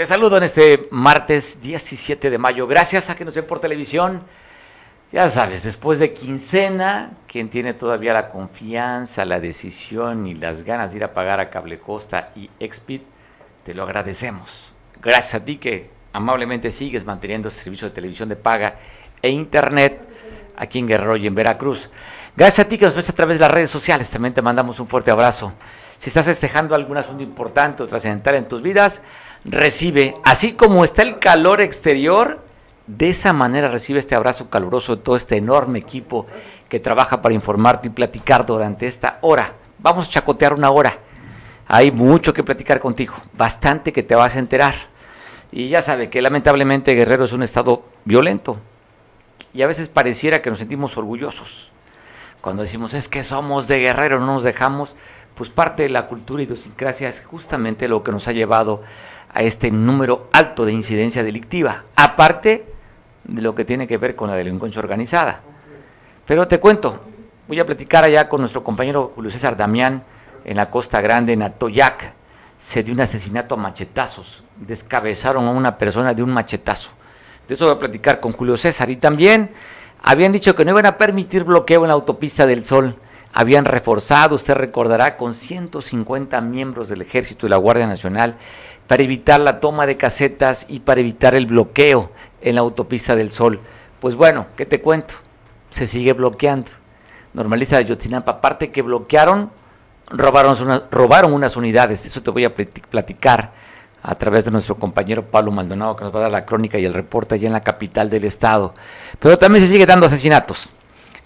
Te saludo en este martes 17 de mayo. Gracias a que nos ven por televisión. Ya sabes, después de quincena, quien tiene todavía la confianza, la decisión y las ganas de ir a pagar a Cable Costa y Expit, te lo agradecemos. Gracias a ti que amablemente sigues manteniendo este servicio de televisión de paga e internet aquí en Guerrero y en Veracruz. Gracias a ti que nos ves a través de las redes sociales. También te mandamos un fuerte abrazo. Si estás festejando algún asunto importante o trascendental en tus vidas, recibe, así como está el calor exterior, de esa manera recibe este abrazo caluroso de todo este enorme equipo que trabaja para informarte y platicar durante esta hora. Vamos a chacotear una hora. Hay mucho que platicar contigo, bastante que te vas a enterar. Y ya sabe que lamentablemente Guerrero es un estado violento. Y a veces pareciera que nos sentimos orgullosos. Cuando decimos es que somos de Guerrero, no nos dejamos, pues parte de la cultura y idiosincrasia es justamente lo que nos ha llevado a este número alto de incidencia delictiva, aparte de lo que tiene que ver con la delincuencia organizada. Pero te cuento, voy a platicar allá con nuestro compañero Julio César Damián en la Costa Grande, en Atoyac. Se dio un asesinato a machetazos, descabezaron a una persona de un machetazo. De eso voy a platicar con Julio César. Y también habían dicho que no iban a permitir bloqueo en la autopista del Sol habían reforzado, usted recordará, con 150 miembros del Ejército y la Guardia Nacional para evitar la toma de casetas y para evitar el bloqueo en la autopista del Sol. Pues bueno, ¿qué te cuento? Se sigue bloqueando. Normaliza de Yotzinapa, aparte que bloquearon, robaron, robaron unas unidades. Eso te voy a platicar a través de nuestro compañero Pablo Maldonado, que nos va a dar la crónica y el reporte allá en la capital del estado. Pero también se sigue dando asesinatos.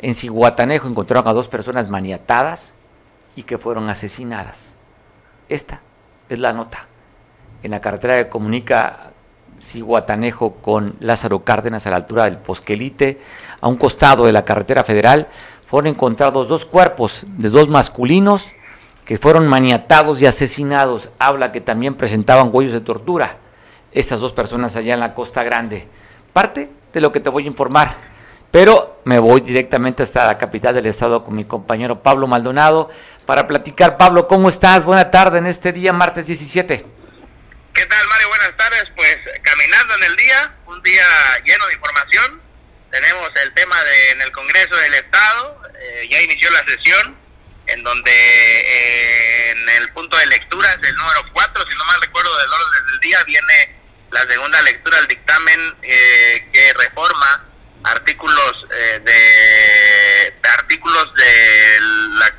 En Ciguatanejo encontraron a dos personas maniatadas y que fueron asesinadas. Esta es la nota. En la carretera que comunica Ciguatanejo con Lázaro Cárdenas a la altura del Posquelite, a un costado de la carretera federal, fueron encontrados dos cuerpos de dos masculinos que fueron maniatados y asesinados. Habla que también presentaban huellos de tortura. Estas dos personas allá en la Costa Grande. Parte de lo que te voy a informar. Pero me voy directamente hasta la capital del estado con mi compañero Pablo Maldonado para platicar. Pablo, ¿cómo estás? Buena tarde en este día, martes 17. ¿Qué tal, Mario? Buenas tardes. Pues caminando en el día, un día lleno de información. Tenemos el tema de en el Congreso del Estado, eh, ya inició la sesión, en donde eh, en el punto de lecturas, el número 4, si no mal recuerdo del orden del día, viene la segunda lectura del dictamen eh, que reforma artículos eh, de, artículos de la,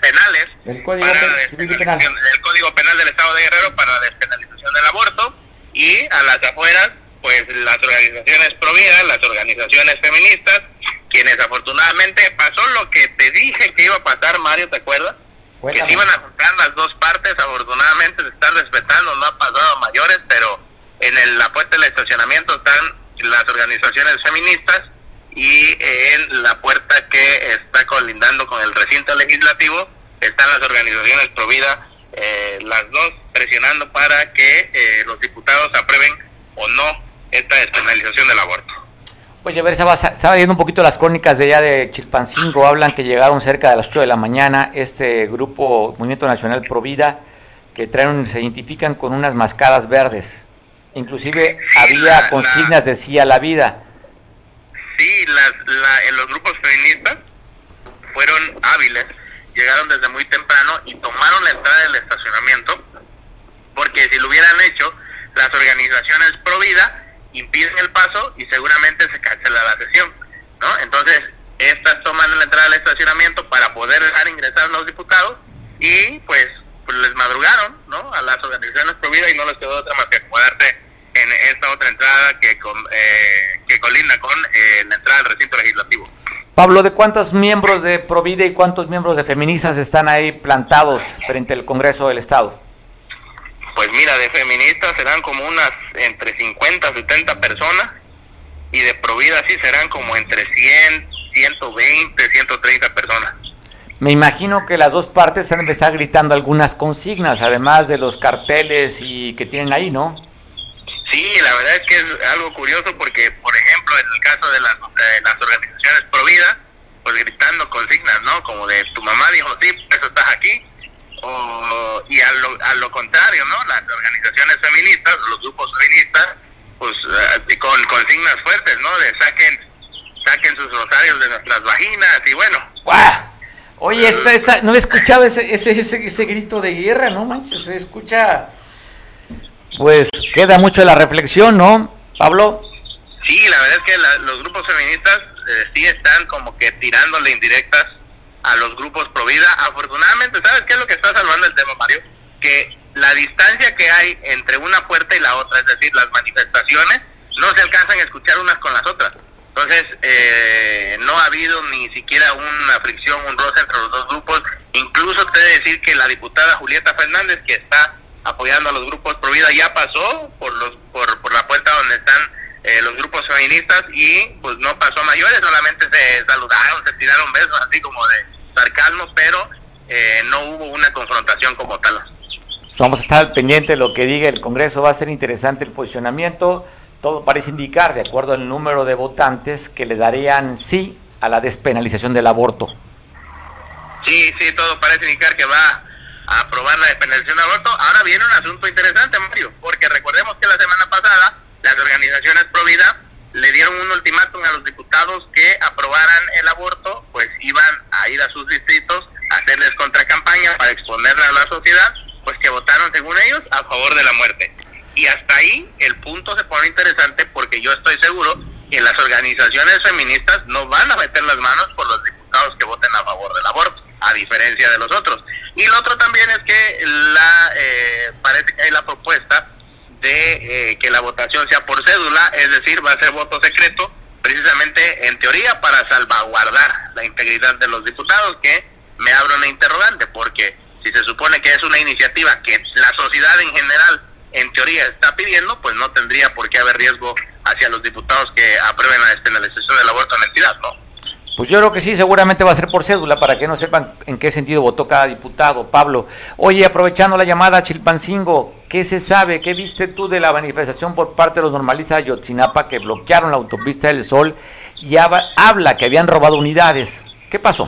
penales del código, penal. del código penal del Estado de Guerrero para la despenalización del aborto y a las afueras pues las organizaciones pro vida, las organizaciones feministas, quienes afortunadamente pasó lo que te dije que iba a pasar, Mario, ¿te acuerdas? Que se iban a juntar las dos partes, afortunadamente se están respetando, no ha pasado a mayores, pero en el, la puerta del estacionamiento están las organizaciones feministas y en la puerta que está colindando con el recinto legislativo están las organizaciones pro vida, eh, las dos presionando para que eh, los diputados aprueben o no esta despenalización del aborto. Oye, a ver, estaba, estaba viendo un poquito las crónicas de allá de Chilpancingo, hablan que llegaron cerca de las 8 de la mañana este grupo Movimiento Nacional Pro Vida, que traen, se identifican con unas mascadas verdes. Inclusive había consignas, decía la vida. La, los grupos feministas fueron hábiles, llegaron desde muy temprano y tomaron la entrada del estacionamiento, porque si lo hubieran hecho, las organizaciones pro vida impiden el paso y seguramente se cancela la sesión, ¿no? Entonces, estas toman la entrada del estacionamiento para poder dejar ingresar a los diputados y pues, pues les madrugaron, ¿no? A las organizaciones pro vida y no les quedó otra más que acuerdarse en esta otra entrada que, eh, que colinda con eh, la entrada al recinto legislativo. Pablo, ¿de cuántos miembros de Provide y cuántos miembros de Feministas están ahí plantados frente al Congreso del Estado? Pues mira, de feministas serán como unas entre 50, 70 personas y de Provida sí serán como entre 100, 120, 130 personas. Me imagino que las dos partes han estar gritando algunas consignas, además de los carteles y que tienen ahí, ¿no? Sí, la verdad es que es algo curioso porque, por ejemplo, en el caso de las, las organizaciones pro vida, pues gritando consignas, ¿no? Como de tu mamá dijo, sí, por eso estás aquí. O, y a lo, a lo contrario, ¿no? Las organizaciones feministas, los grupos feministas, pues eh, con consignas fuertes, ¿no? De saquen, saquen sus rosarios de nuestras vaginas y bueno. Oye, esta, esta, no he escuchado ese, ese, ese, ese grito de guerra, ¿no manches? Se escucha. Pues queda mucho la reflexión, ¿no, Pablo? Sí, la verdad es que los grupos feministas eh, sí están como que tirándole indirectas a los grupos pro vida. Afortunadamente, ¿sabes qué es lo que está salvando el tema, Mario? Que la distancia que hay entre una puerta y la otra, es decir, las manifestaciones, no se alcanzan a escuchar unas con las otras. Entonces, eh, no ha habido ni siquiera una fricción, un roce entre los dos grupos. Incluso te decir que la diputada Julieta Fernández, que está apoyando a los grupos pro vida, ya pasó por, los, por, por la puerta donde están eh, los grupos feministas y pues no pasó mayores, solamente se saludaron, se tiraron besos así como de sarcasmo, pero eh, no hubo una confrontación como tal. Vamos a estar pendiente de lo que diga el Congreso, va a ser interesante el posicionamiento. Todo parece indicar, de acuerdo al número de votantes, que le darían sí a la despenalización del aborto. Sí, sí, todo parece indicar que va a aprobar la despenalización del aborto. Ahora viene un asunto interesante, Mario, porque recordemos que la semana pasada las organizaciones pro vida le dieron un ultimátum a los diputados que aprobaran el aborto, pues iban a ir a sus distritos a hacerles contracampaña para exponerla a la sociedad, pues que votaron según ellos a favor de la muerte. Y hasta ahí el punto se pone interesante porque yo estoy seguro que las organizaciones feministas no van a meter las manos por los diputados que voten a favor del aborto, a diferencia de los otros. Y lo otro también es que la eh, parece que hay la propuesta de eh, que la votación sea por cédula, es decir, va a ser voto secreto, precisamente en teoría para salvaguardar la integridad de los diputados, que me abre una interrogante, porque si se supone que es una iniciativa que la sociedad en general, en teoría, está pidiendo, pues no tendría por qué haber riesgo hacia los diputados que aprueben la despenalización del aborto en la entidad, ¿no? Pues yo creo que sí, seguramente va a ser por cédula para que no sepan en qué sentido votó cada diputado. Pablo, oye, aprovechando la llamada Chilpancingo, ¿qué se sabe? ¿Qué viste tú de la manifestación por parte de los normalistas de Yotzinapa que bloquearon la autopista del Sol y habla que habían robado unidades? ¿Qué pasó?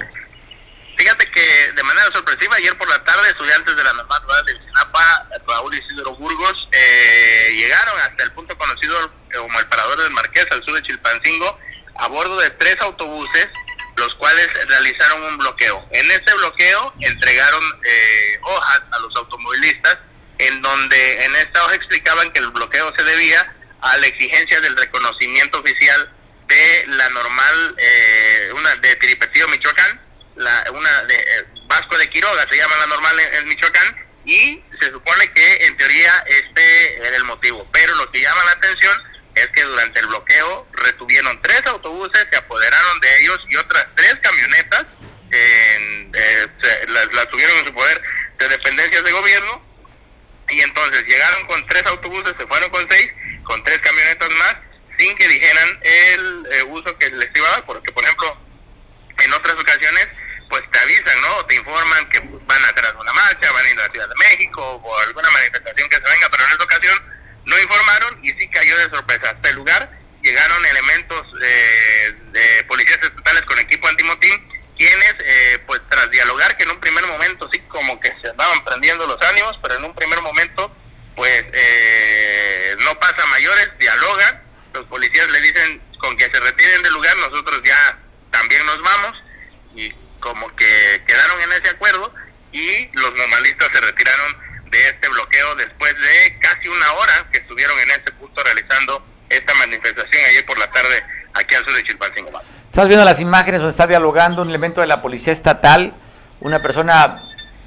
Fíjate que de manera sorpresiva, ayer por la tarde, estudiantes de la normal de Yotzinapa, Raúl Isidro Burgos, eh, llegaron hasta el punto conocido como el Parador del Marqués, al sur de Chilpancingo, a bordo de tres autobuses, los cuales realizaron un bloqueo. En este bloqueo entregaron eh, hojas a los automovilistas, en donde en esta hoja explicaban que el bloqueo se debía a la exigencia del reconocimiento oficial de la normal, eh, una de Tiripetío, Michoacán, la, una de eh, Vasco de Quiroga, se llama la normal en Michoacán, y se supone que en teoría este era el motivo. Pero lo que llama la atención es que durante el bloqueo retuvieron tres autobuses, se apoderaron de ellos y otras tres camionetas, eh, las, tuvieron en su poder de dependencias de gobierno y entonces llegaron con tres autobuses, se fueron con seis, con tres camionetas más, sin que dijeran el eh, uso que les iba a dar, porque por ejemplo, en otras ocasiones, pues te avisan, ¿no? te informan que van a hacer alguna marcha, van a ir a la Ciudad de México o alguna manifestación que se venga, pero en esta ocasión no informaron y sí cayó de sorpresa. Hasta el lugar llegaron elementos eh, de policías estatales con equipo antimotín, quienes, eh, pues tras dialogar, que en un primer momento sí como que se andaban prendiendo los ánimos, pero en un primer momento, pues eh, no pasa mayores, dialogan, los policías le dicen con que se retiren del lugar, nosotros ya también nos vamos, y como que quedaron en ese acuerdo, y los normalistas se retiraron de este bloqueo después de casi una hora que estuvieron en este punto realizando esta manifestación ayer por la tarde aquí al sur de Chilpancingo. Estás viendo las imágenes donde está dialogando un elemento de la policía estatal, una persona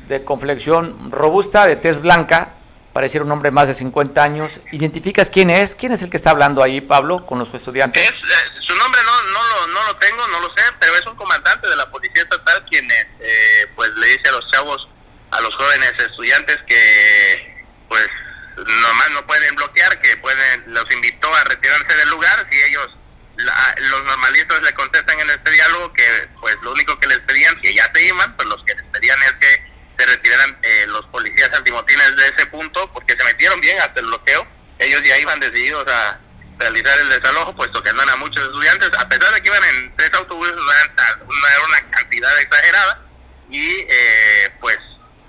de complexión robusta, de tez blanca, pareciera un hombre más de 50 años. ¿Identificas quién es? ¿Quién es el que está hablando ahí, Pablo, con los estudiantes? Es, eh, su nombre no, no, lo, no lo tengo, no lo sé, pero es un comandante de la policía estatal quien eh, pues le dice a los chavos a los jóvenes estudiantes que pues nomás no pueden bloquear, que pueden los invitó a retirarse del lugar si ellos los normalistas le contestan en este diálogo que pues lo único que les pedían que ya se iban, pues los que les pedían es que se retiraran eh, los policías antimotines de ese punto porque se metieron bien hasta el bloqueo, ellos ya iban decididos a realizar el desalojo puesto que no eran muchos estudiantes, a pesar de que iban en tres autobuses, era una cantidad exagerada y eh, pues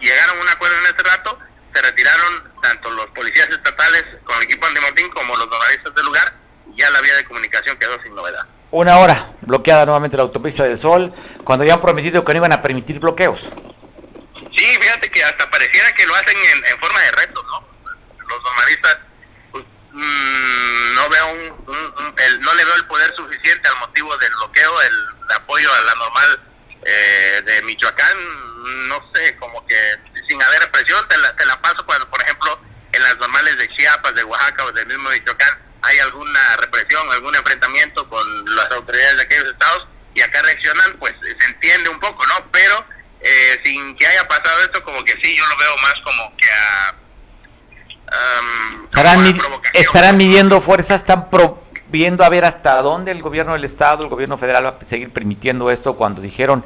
llegaron a un acuerdo en este rato tanto los policías estatales con el equipo antimotín como los normalistas del lugar, ya la vía de comunicación quedó sin novedad. Una hora bloqueada nuevamente la autopista del Sol, cuando ya han prometido que no iban a permitir bloqueos. Sí, fíjate que hasta pareciera que lo hacen en, forma de reto, ¿no? Los normalistas, pues, mm, no veo un, el, no le veo el poder suficiente al motivo del bloqueo, el, apoyo a la normal eh, de Michoacán, no sé, como que sin haber represión, te la, te la paso cuando, por ejemplo, en las normales de Chiapas, de Oaxaca o del mismo Michoacán, hay alguna represión, algún enfrentamiento con las autoridades de aquellos estados y acá reaccionan, pues se entiende un poco, ¿no? Pero eh, sin que haya pasado esto, como que sí, yo lo veo más como que a... ¿Estarán, midiendo fuerzas? ¿Están viendo a ver hasta dónde el gobierno del Estado, el gobierno federal va a seguir permitiendo esto cuando dijeron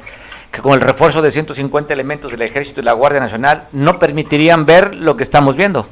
que con el refuerzo de 150 elementos del Ejército y la Guardia Nacional no permitirían ver lo que estamos viendo?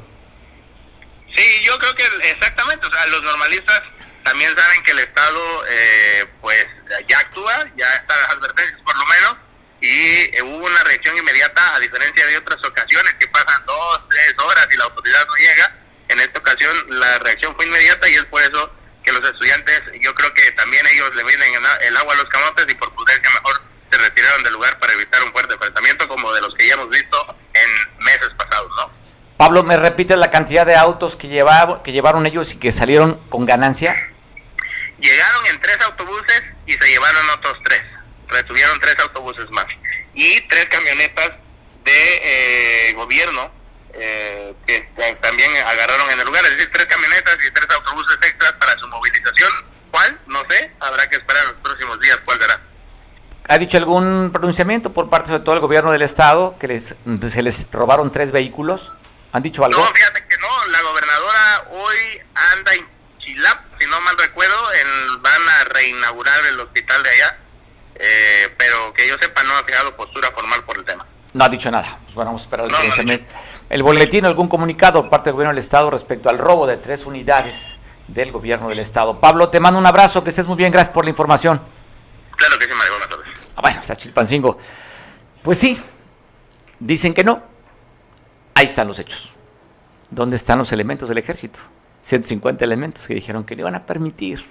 Sí, yo creo que exactamente, o sea, los normalistas también saben que el Estado eh, pues ya actúa, ya está las advertencias por lo menos, y eh, hubo una reacción inmediata a diferencia de otras ocasiones que pasan dos, tres horas y la autoridad no llega. En esta ocasión la reacción fue inmediata y es por eso que los estudiantes, yo creo que también ellos le vienen el agua a los camotes y por prudencia mejor se retiraron del lugar para evitar un fuerte enfrentamiento como de los que ya hemos visto en meses pasados, ¿no? Pablo, ¿me repite la cantidad de autos que, llevaron, que llevaron ellos y que salieron con ganancia? Llegaron en tres autobuses y se llevaron otros tres. Retuvieron tres autobuses más. Y tres camionetas de eh, gobierno eh, que también agarraron en el lugar. Es decir, tres camionetas y tres autobuses extras para su movilización. ¿Cuál? No sé. Habrá que esperar los próximos días cuál será. ¿Ha dicho algún pronunciamiento por parte de todo el gobierno del Estado que les, se les robaron tres vehículos? ¿Han dicho algo? No, fíjate que no. La gobernadora hoy anda en Chilap, si no mal recuerdo, en, van a reinaugurar el hospital de allá. Eh, pero que yo sepa, no ha fijado postura formal por el tema. No ha dicho nada. Pues bueno, vamos a esperar el, el boletín, algún comunicado por parte del gobierno del Estado respecto al robo de tres unidades del gobierno del Estado. Pablo, te mando un abrazo, que estés muy bien, gracias por la información. Claro que sí, Mario, buenas tardes. Ah, bueno, está Chilpancingo. Pues sí, dicen que no, Ahí están los hechos. ¿Dónde están los elementos del ejército? 150 elementos que dijeron que le iban a permitir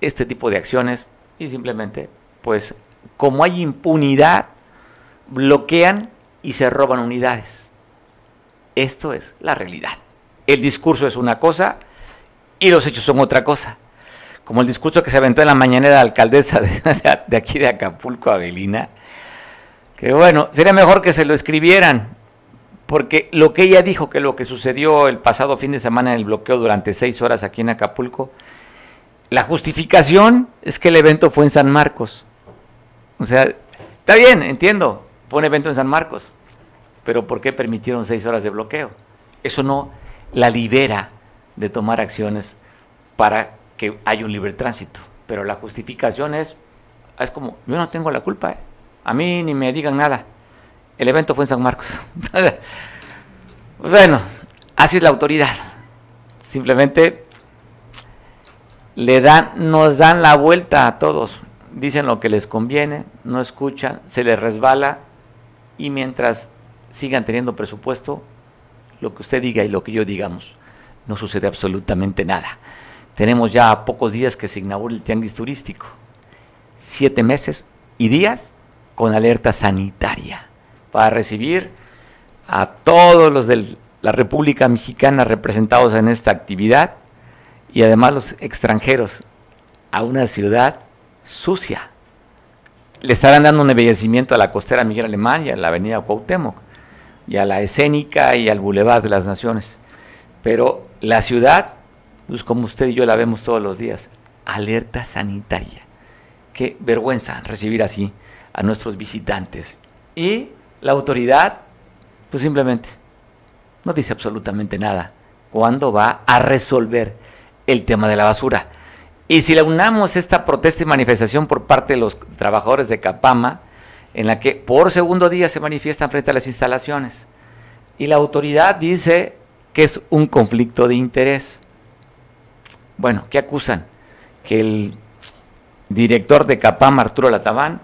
este tipo de acciones y simplemente, pues, como hay impunidad, bloquean y se roban unidades. Esto es la realidad. El discurso es una cosa y los hechos son otra cosa. Como el discurso que se aventó en la mañanera de la alcaldesa de, de aquí de Acapulco, Avelina, que bueno, sería mejor que se lo escribieran porque lo que ella dijo que lo que sucedió el pasado fin de semana en el bloqueo durante seis horas aquí en Acapulco, la justificación es que el evento fue en San Marcos. O sea, está bien, entiendo, fue un evento en San Marcos, pero ¿por qué permitieron seis horas de bloqueo? Eso no la libera de tomar acciones para que haya un libre tránsito. Pero la justificación es, es como, yo no tengo la culpa, ¿eh? a mí ni me digan nada el evento fue en San Marcos. bueno, así es la autoridad. Simplemente le dan, nos dan la vuelta a todos. Dicen lo que les conviene, no escuchan, se les resbala y mientras sigan teniendo presupuesto, lo que usted diga y lo que yo digamos, no sucede absolutamente nada. Tenemos ya pocos días que se inaugura el tianguis turístico. Siete meses y días con alerta sanitaria para recibir a todos los de la República Mexicana representados en esta actividad y además los extranjeros a una ciudad sucia. Le estarán dando un embellecimiento a la costera Miguel Alemán y a la avenida Cuauhtémoc y a la escénica y al Boulevard de las Naciones. Pero la ciudad, pues como usted y yo la vemos todos los días, alerta sanitaria. Qué vergüenza recibir así a nuestros visitantes. Y la autoridad, pues simplemente no dice absolutamente nada. ¿Cuándo va a resolver el tema de la basura? Y si le unamos esta protesta y manifestación por parte de los trabajadores de Capama, en la que por segundo día se manifiestan frente a las instalaciones, y la autoridad dice que es un conflicto de interés. Bueno, ¿qué acusan? Que el director de Capama, Arturo Latabán,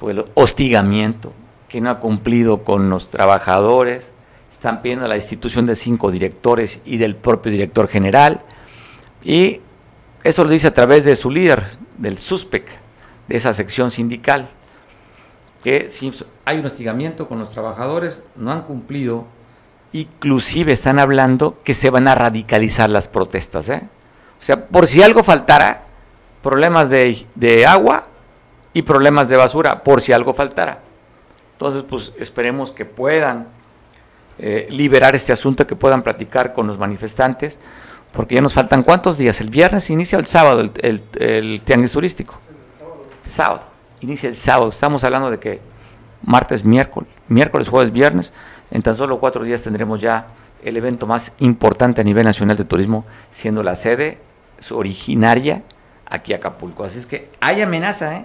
pues hostigamiento, que no ha cumplido con los trabajadores, están pidiendo la institución de cinco directores y del propio director general. Y eso lo dice a través de su líder, del SUSPEC, de esa sección sindical, que si hay un hostigamiento con los trabajadores, no han cumplido, inclusive están hablando que se van a radicalizar las protestas. ¿eh? O sea, por si algo faltara, problemas de, de agua y problemas de basura, por si algo faltara. Entonces, pues esperemos que puedan eh, liberar este asunto, que puedan platicar con los manifestantes, porque ya nos faltan cuántos días. El viernes inicia el sábado el, el, tianguis turístico. Sábado. Inicia el sábado. Estamos hablando de que martes, miércoles, miércoles, jueves, viernes. En tan solo cuatro días tendremos ya el evento más importante a nivel nacional de turismo, siendo la sede originaria aquí Acapulco. Así es que hay amenaza, ¿eh?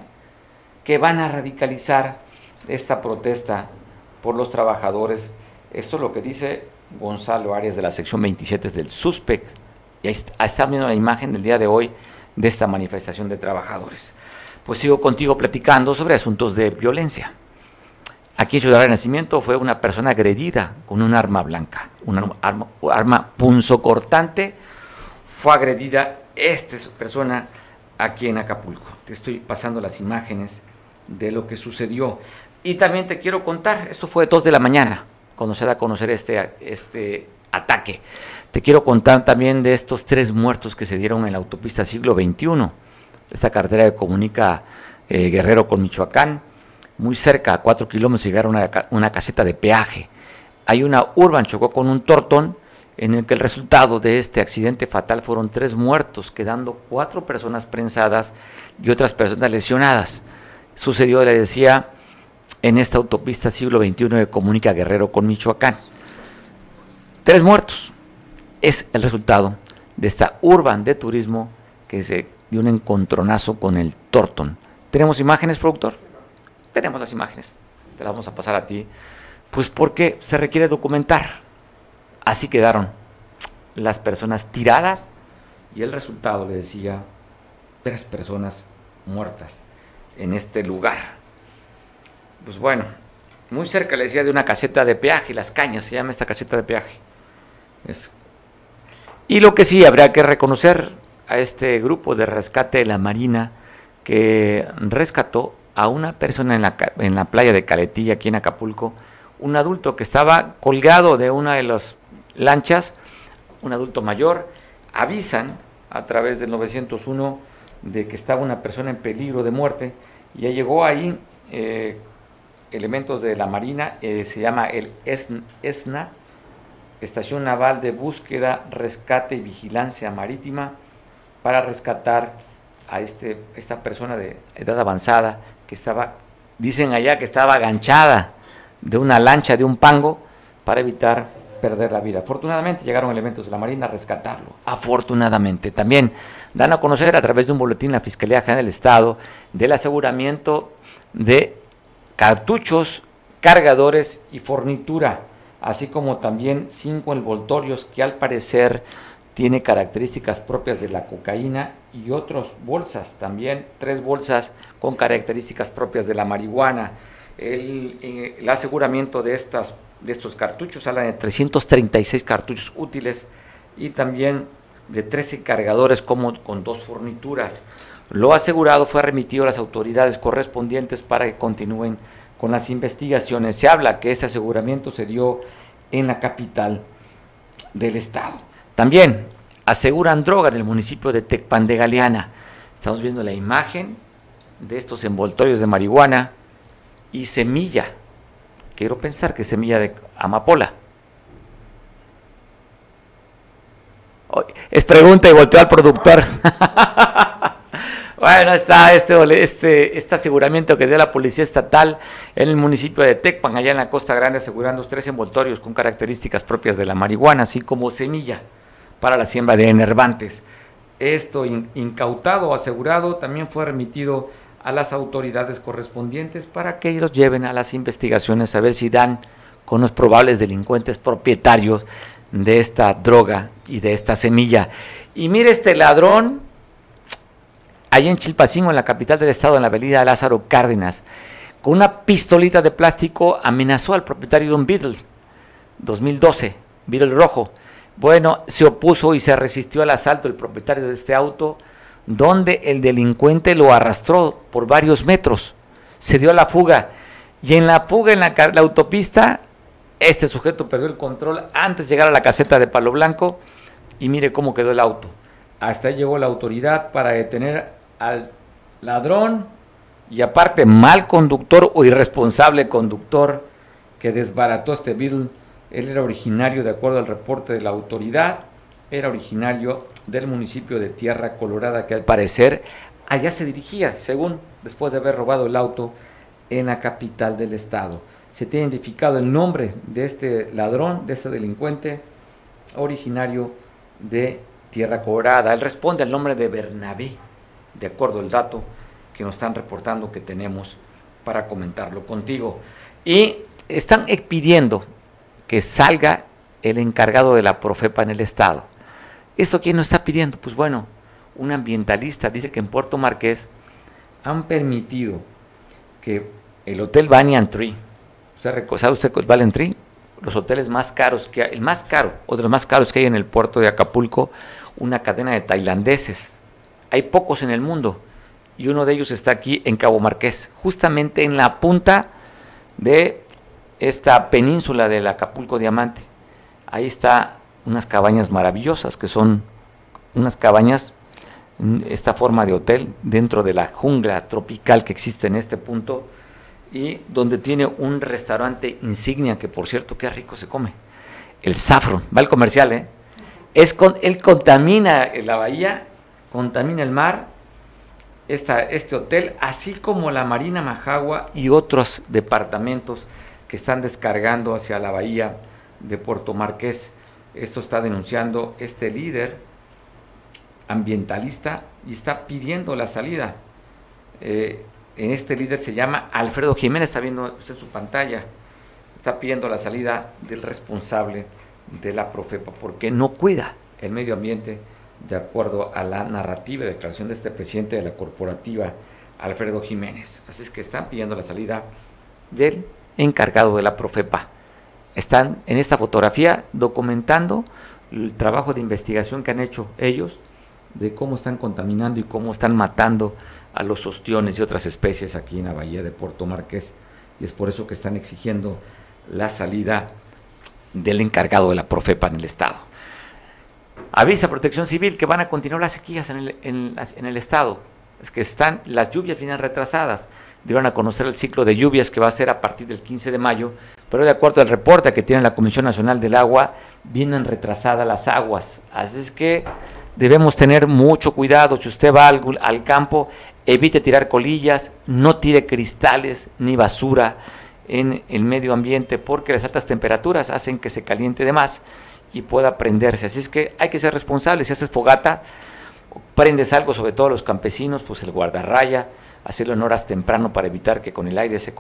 que van a radicalizar esta protesta por los trabajadores esto es lo que dice Gonzalo Arias de la sección 27 del SUSPEC. Y ahí está viendo la imagen del día de hoy de esta manifestación de trabajadores. Pues sigo contigo platicando sobre asuntos de violencia. Aquí en Ciudad de Nacimiento fue una persona agredida con un arma blanca, un arma, arma punzocortante. Fue agredida esta persona aquí en Acapulco. Te estoy pasando las imágenes de lo que sucedió. Y también te quiero contar, esto fue de 2 de la mañana, cuando se da a conocer este, este ataque. Te quiero contar también de estos tres muertos que se dieron en la autopista siglo XXI, esta carretera que comunica eh, Guerrero con Michoacán, muy cerca, a cuatro kilómetros, llegaron a una, una caseta de peaje. Hay una urban, chocó con un tortón, en el que el resultado de este accidente fatal fueron tres muertos, quedando cuatro personas prensadas y otras personas lesionadas. Sucedió, le decía, en esta autopista siglo XXI de Comunica Guerrero con Michoacán. Tres muertos. Es el resultado de esta urban de turismo que se dio un encontronazo con el Torton. ¿Tenemos imágenes, productor? Tenemos las imágenes. Te las vamos a pasar a ti. Pues porque se requiere documentar. Así quedaron las personas tiradas y el resultado, le decía, tres personas muertas en este lugar pues bueno, muy cerca le decía de una caseta de peaje, Las Cañas se llama esta caseta de peaje. Y lo que sí habría que reconocer a este grupo de rescate de la Marina que rescató a una persona en la, playa de Caletilla, aquí en Acapulco, un adulto que estaba colgado de una de las lanchas, un adulto mayor, avisan a través del 901 de que estaba una persona en peligro de muerte, y ya llegó ahí eh, elementos de la Marina, eh, se llama el ESNA, Estación Naval de Búsqueda, Rescate y Vigilancia Marítima, para rescatar a este, esta persona de edad avanzada que estaba, dicen allá que estaba aganchada de una lancha, de un pango, para evitar perder la vida. Afortunadamente llegaron elementos de la Marina a rescatarlo. Afortunadamente. También dan a conocer a través de un boletín la Fiscalía General del Estado del aseguramiento de cartuchos, cargadores y fornitura, así como también cinco envoltorios que al parecer tiene características propias de la cocaína y otras bolsas también, tres bolsas con características propias de la marihuana. El, eh, aseguramiento de, estas, de estos cartuchos habla de 336 cartuchos útiles y también de 13 cargadores como con dos fornituras. Lo asegurado fue remitido a las autoridades correspondientes para que continúen con las investigaciones. Se habla que este aseguramiento se dio en la capital del estado. También aseguran droga en el municipio de Tecpan de Galeana. Estamos viendo la imagen de estos envoltorios de marihuana y semilla. Quiero pensar que semilla de amapola. Es pregunta y volteó al productor. Bueno, está este, este, este aseguramiento que dio la Policía Estatal en el municipio de Tecpan, allá en la Costa Grande, asegurando tres envoltorios con características propias de la marihuana, así como semilla para la siembra de enervantes. Esto incautado o asegurado también fue remitido a las autoridades correspondientes para que ellos lleven a las investigaciones a ver si dan con los probables delincuentes propietarios de esta droga y de esta semilla. Y mire este ladrón, allá en Chilpacingo, en la capital del estado, en la avenida Lázaro Cárdenas, con una pistolita de plástico amenazó al propietario de un Beetle. 2012, vino el rojo. Bueno, se opuso y se resistió al asalto el propietario de este auto, donde el delincuente lo arrastró por varios metros. Se dio a la fuga. Y en la fuga en la, autopista, este sujeto perdió el control antes de llegar a la caseta de Palo Blanco y mire cómo quedó el auto. Hasta ahí llegó la autoridad para detener al ladrón y aparte mal conductor o irresponsable conductor que desbarató este Beetle. Él era originario, de acuerdo al reporte de la autoridad, era originario del municipio de Tierra Colorada, que al parecer allá se dirigía, según después de haber robado el auto en la capital del estado. Se tiene identificado el nombre de este ladrón, de este delincuente originario de Tierra Colorada. Él responde al nombre de Bernabé, de acuerdo al dato que nos están reportando que tenemos para comentarlo contigo. Y están pidiendo que salga el encargado de la Profepa en el Estado. ¿Esto quién nos está pidiendo? Pues bueno, un ambientalista dice que en Puerto Marqués han permitido que el Hotel Banyan Tree, ¿sabe usted que Banyan Tree? Los hoteles más caros, que el más caro, o de los más caros que hay en el puerto de Acapulco, una cadena de tailandeses. Hay pocos en el mundo y uno de ellos está aquí en Cabo Marqués, justamente en la punta de esta península del Acapulco Diamante. Ahí está unas cabañas maravillosas que son unas cabañas, mm, esta forma de hotel dentro de la jungla tropical que existe en este punto y donde tiene un restaurante insignia que por cierto qué rico se come, el Saffron, va el comercial, ¿eh? Es con, él contamina la bahía, contamina el mar este hotel, así como la Marina Majagua y otros departamentos que están descargando hacia la bahía de Puerto Marqués. Esto está denunciando este líder ambientalista y está pidiendo la salida. Eh, en este líder se llama Alfredo Jiménez, está viendo usted su pantalla, está pidiendo la salida del responsable de la Profepa porque no cuida el medio ambiente de acuerdo a la narrativa y declaración de este presidente de la corporativa, Alfredo Jiménez. Así es que están pidiendo la salida del encargado de la Profepa. Están en esta fotografía documentando el trabajo de investigación que han hecho ellos de cómo están contaminando y cómo están matando a los ostiones y otras especies aquí en la bahía de Puerto Marqués. Y es por eso que están exigiendo la salida del encargado de la Profepa en el Estado. Avisa Protección Civil que van a continuar las sequías en el, en, el estado. Es que están, las lluvias vienen retrasadas. Dieron a conocer el ciclo de lluvias que va a ser a partir del 15 de mayo, pero de acuerdo al reporte que tiene la Comisión Nacional del Agua, vienen retrasadas las aguas. Así es que debemos tener mucho cuidado. Si usted va al, al campo, evite tirar colillas, no tire cristales ni basura en el medio ambiente, porque las altas temperaturas hacen que se caliente de más y pueda prenderse. Así es que hay que ser responsables. Si haces fogata, prendes algo, sobre todo los campesinos, pues el guardarraya, hacerlo en horas temprano para evitar que con el aire se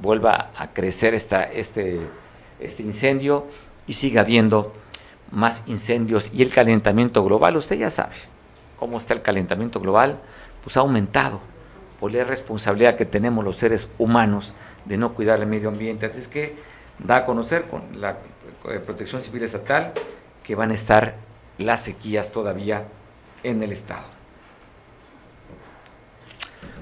vuelva a crecer esta, este, este incendio y siga habiendo más incendios y el calentamiento global. Usted ya sabe cómo está el calentamiento global, pues ha aumentado por la responsabilidad que tenemos los seres humanos de no cuidar el medio ambiente. Así es que da a conocer con la Protección Civil Estatal que van a estar las sequías todavía en el estado.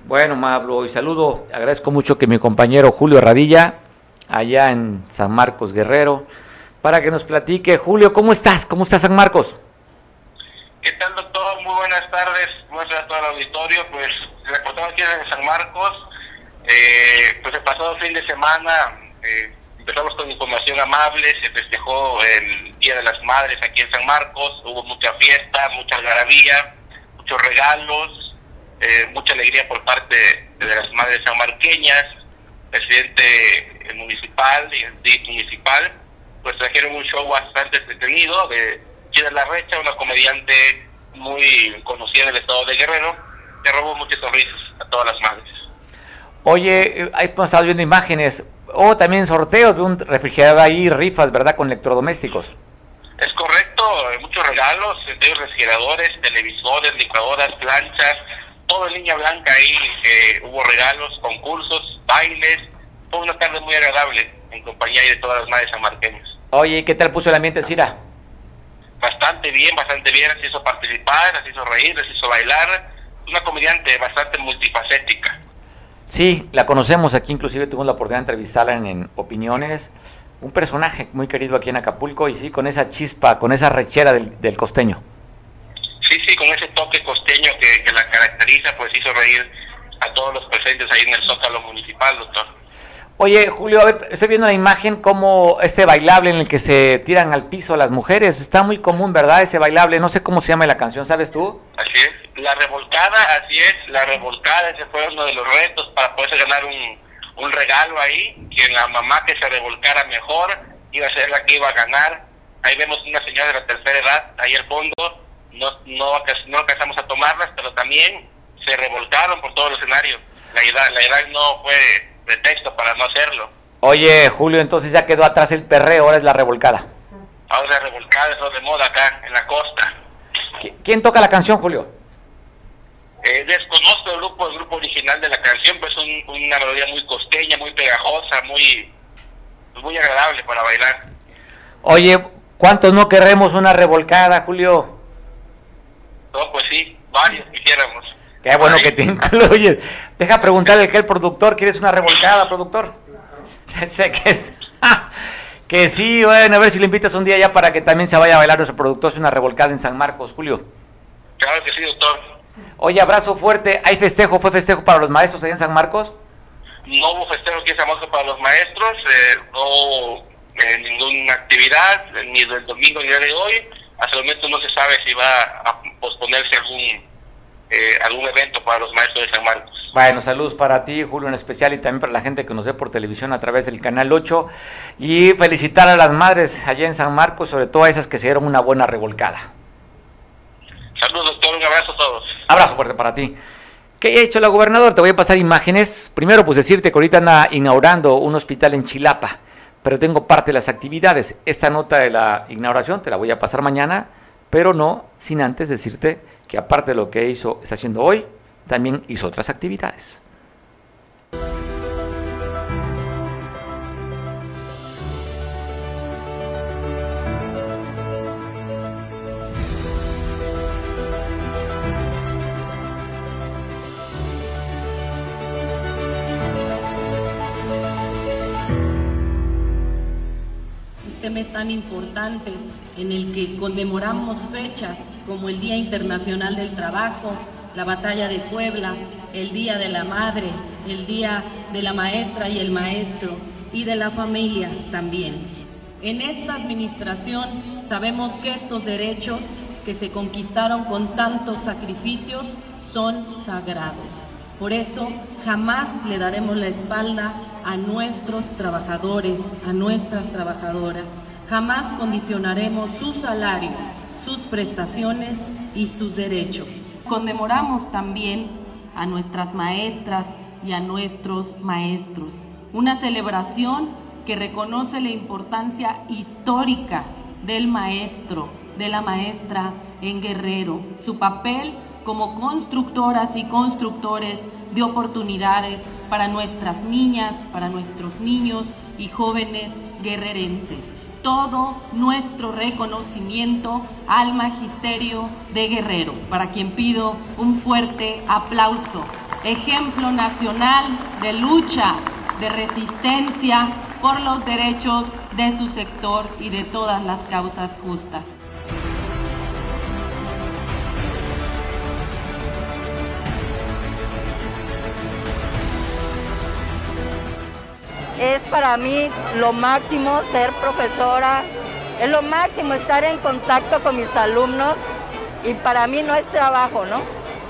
Bueno, Mablo, y saludo, agradezco mucho que mi compañero Julio Radilla, allá en San Marcos Guerrero, para que nos platique. Julio, ¿cómo estás? ¿Cómo estás, San Marcos? ¿Qué tal, doctor? Muy buenas tardes. Buenas tardes a todo el auditorio. Pues, reportamos aquí en San Marcos. Eh, pues el pasado fin de semana eh, empezamos con información amable, se festejó el Día de las Madres aquí en San Marcos, hubo mucha fiesta, mucha algarabía, muchos regalos, eh, mucha alegría por parte de, las madres sanmarqueñas, presidente municipal y el DIC municipal, pues trajeron un show bastante entretenido de Chida La Recha, una comediante muy conocida en el estado de Guerrero, que robó muchas sonrisas a todas las madres. Oye, eh, ahí estado viendo imágenes, o también sorteos de un refrigerador ahí, rifas, ¿verdad? Con electrodomésticos. Es correcto, muchos regalos, de refrigeradores, televisores, licuadoras, planchas, todo en línea blanca ahí. Eh, hubo regalos, concursos, bailes. Fue una tarde muy agradable en compañía de todas las madres amarqueñas. Oye, ¿qué tal puso el ambiente, Cira? Bastante bien, bastante bien. Se hizo participar, se hizo reír, se hizo bailar. Una comediante bastante multifacética. Sí, la conocemos aquí, inclusive tuvimos la oportunidad de entrevistarla en, Opiniones. Un personaje muy querido aquí en Acapulco y sí, con esa chispa, con esa rechera del, costeño. Sí, sí, con ese toque costeño que, que la caracteriza, pues hizo reír a todos los presentes ahí en el Zócalo Municipal, doctor. Oye, Julio, estoy viendo la imagen como este bailable en el que se tiran al piso las mujeres. Está muy común, ¿verdad? Ese bailable. No sé cómo se llama la canción, ¿sabes tú? Así es. La revolcada, así es. La revolcada, ese fue uno de los retos para poderse ganar un, un regalo ahí. Que la mamá que se revolcara mejor iba a ser la que iba a ganar. Ahí vemos una señora de la tercera edad, ahí al fondo. No, no, no alcanzamos a tomarlas, pero también se revolcaron por todo el escenario. La edad, la edad no fue pretexto para no hacerlo. Oye, Julio, entonces ya quedó atrás el perreo, ahora es la revolcada. Ahora la revolcada es lo de moda acá, en la costa. ¿Quién toca la canción, Julio? Eh, desconozco el grupo, el grupo original de la canción, pues es una melodía muy costeña, muy pegajosa, muy, pues muy agradable para bailar. Oye, ¿cuántos no queremos una revolcada, Julio? No, pues sí, varios quisiéramos. Qué bueno que te incluyes. Deja preguntarle que el productor, ¿quieres una revolcada, productor? sé que es... que sí, bueno, a ver si le invitas un día ya para que también se vaya a bailar nuestro productor, es una revolcada en San Marcos, Julio. Claro que sí, doctor. Oye, abrazo fuerte. ¿Hay festejo? ¿Fue festejo para los maestros allá en San Marcos? No hubo festejo aquí en San Marcos para los maestros, eh, no hubo eh, ninguna actividad, ni del domingo ni de hoy. Hasta el momento no se sabe si va a posponerse algún eh, algún evento para los maestros de San Marcos. Bueno, saludos para ti, Julio, en especial, y también para la gente que nos ve por televisión a través del Canal 8. Y felicitar a las madres allá en San Marcos, sobre todo a esas que se dieron una buena revolcada. Saludos, doctor, un abrazo a todos. Abrazo fuerte para ti. ¿Qué ha hecho la gobernadora? Te voy a pasar imágenes. Primero, pues decirte que ahorita anda inaugurando un hospital en Chilapa, pero tengo parte de las actividades. Esta nota de la inauguración te la voy a pasar mañana, pero no sin antes decirte que aparte de lo que hizo, está haciendo hoy, también hizo otras actividades. Este mes tan importante en el que conmemoramos fechas como el Día Internacional del Trabajo, la Batalla de Puebla, el Día de la Madre, el Día de la Maestra y el Maestro y de la familia también. En esta administración sabemos que estos derechos que se conquistaron con tantos sacrificios son sagrados. Por eso jamás le daremos la espalda a nuestros trabajadores, a nuestras trabajadoras. Jamás condicionaremos su salario, sus prestaciones y sus derechos. Conmemoramos también a nuestras maestras y a nuestros maestros. Una celebración que reconoce la importancia histórica del maestro, de la maestra en Guerrero, su papel como constructoras y constructores de oportunidades para nuestras niñas, para nuestros niños y jóvenes guerrerenses. Todo nuestro reconocimiento al magisterio de Guerrero, para quien pido un fuerte aplauso. Ejemplo nacional de lucha, de resistencia por los derechos de su sector y de todas las causas justas. Es para mí lo máximo ser profesora, es lo máximo estar en contacto con mis alumnos y para mí no es trabajo, ¿no?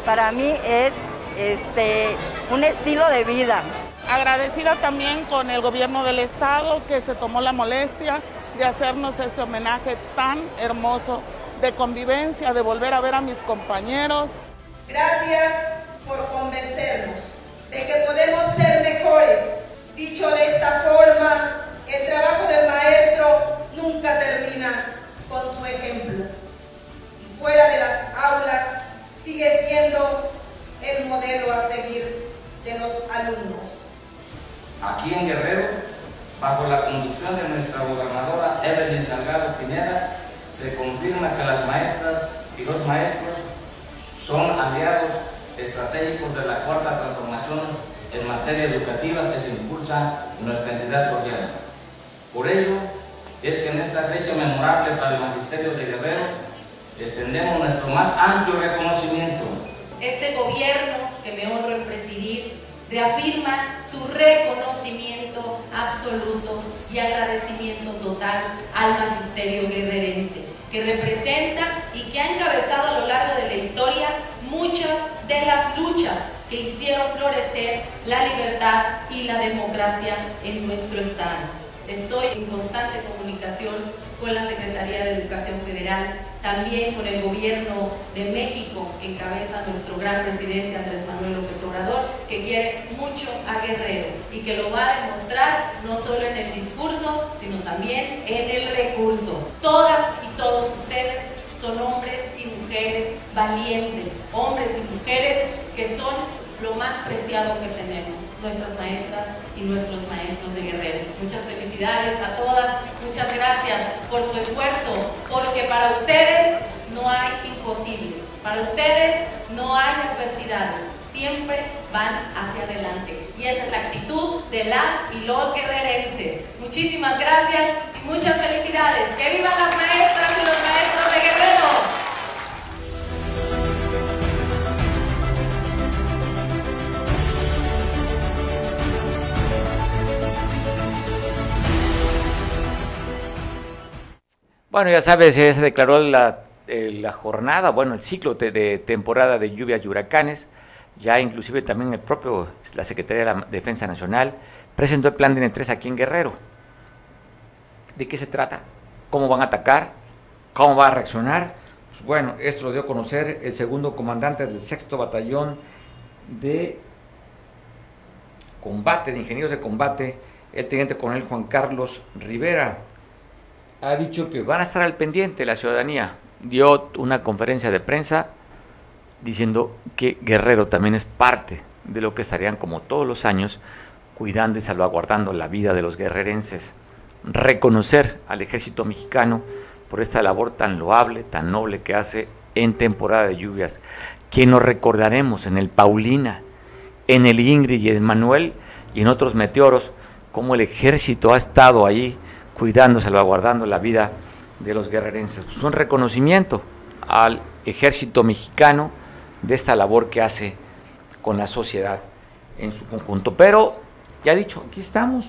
Para mí es este, un estilo de vida. Agradecida también con el gobierno del estado que se tomó la molestia de hacernos este homenaje tan hermoso de convivencia, de volver a ver a mis compañeros. Gracias por convencernos de que podemos ser mejores Dicho de esta forma, el trabajo del maestro nunca termina con su ejemplo. Y fuera de las aulas sigue siendo el modelo a seguir de los alumnos. Aquí en Guerrero, bajo la conducción de nuestra gobernadora Evelyn Salgado Pineda, se confirma que las maestras y los maestros son aliados estratégicos de la cuarta transformación en materia educativa que se impulsa nuestra entidad social. Por ello, es que en esta fecha memorable para el Magisterio de Guerrero, extendemos nuestro más amplio reconocimiento. Este gobierno que me honro en presidir reafirma su reconocimiento absoluto y agradecimiento total al magisterio guerrerense, que representa y que ha encabezado a lo largo de la historia muchas de las luchas que hicieron florecer la libertad y la democracia en nuestro Estado. Estoy en constante comunicación con la Secretaría de Educación Federal, también con el Gobierno de México, que encabeza nuestro gran presidente Andrés Manuel López Obrador, que quiere mucho a Guerrero y que lo va a demostrar no solo en el discurso, sino también en el recurso. Todas y todos ustedes son hombres y mujeres valientes, hombres y mujeres que son lo más preciado que tenemos nuestras maestras y nuestros maestros de Guerrero. Muchas felicidades a todas, muchas gracias por su esfuerzo, porque para ustedes no hay imposibles, para ustedes no hay adversidades, siempre van hacia adelante. Y esa es la actitud de las y los guerrerenses. Muchísimas gracias y muchas felicidades. ¡Que vivan las maestras y los maestros de Guerrero! Bueno, ya sabes, se declaró la, eh, la jornada, bueno, el ciclo de, temporada de lluvias y huracanes. Ya inclusive también el propio, la Secretaría de la Defensa Nacional presentó el plan de N3 aquí en Guerrero. ¿De qué se trata? ¿Cómo van a atacar? ¿Cómo va a reaccionar? Pues bueno, esto lo dio a conocer el segundo comandante del sexto batallón de combate, de ingenieros de combate, el teniente coronel Juan Carlos Rivera ha dicho que van a estar al pendiente la ciudadanía. Dio una conferencia de prensa diciendo que Guerrero también es parte de lo que estarían como todos los años cuidando y salvaguardando la vida de los guerrerenses. Reconocer al ejército mexicano por esta labor tan loable, tan noble que hace en temporada de lluvias, que nos recordaremos en el Paulina, en el Ingrid y en Manuel y en otros meteoros, como el ejército ha estado ahí cuidando, salvaguardando la vida de los guerrerenses. Es un reconocimiento al ejército mexicano de esta labor que hace con la sociedad en su conjunto. Pero, ya dicho, aquí estamos.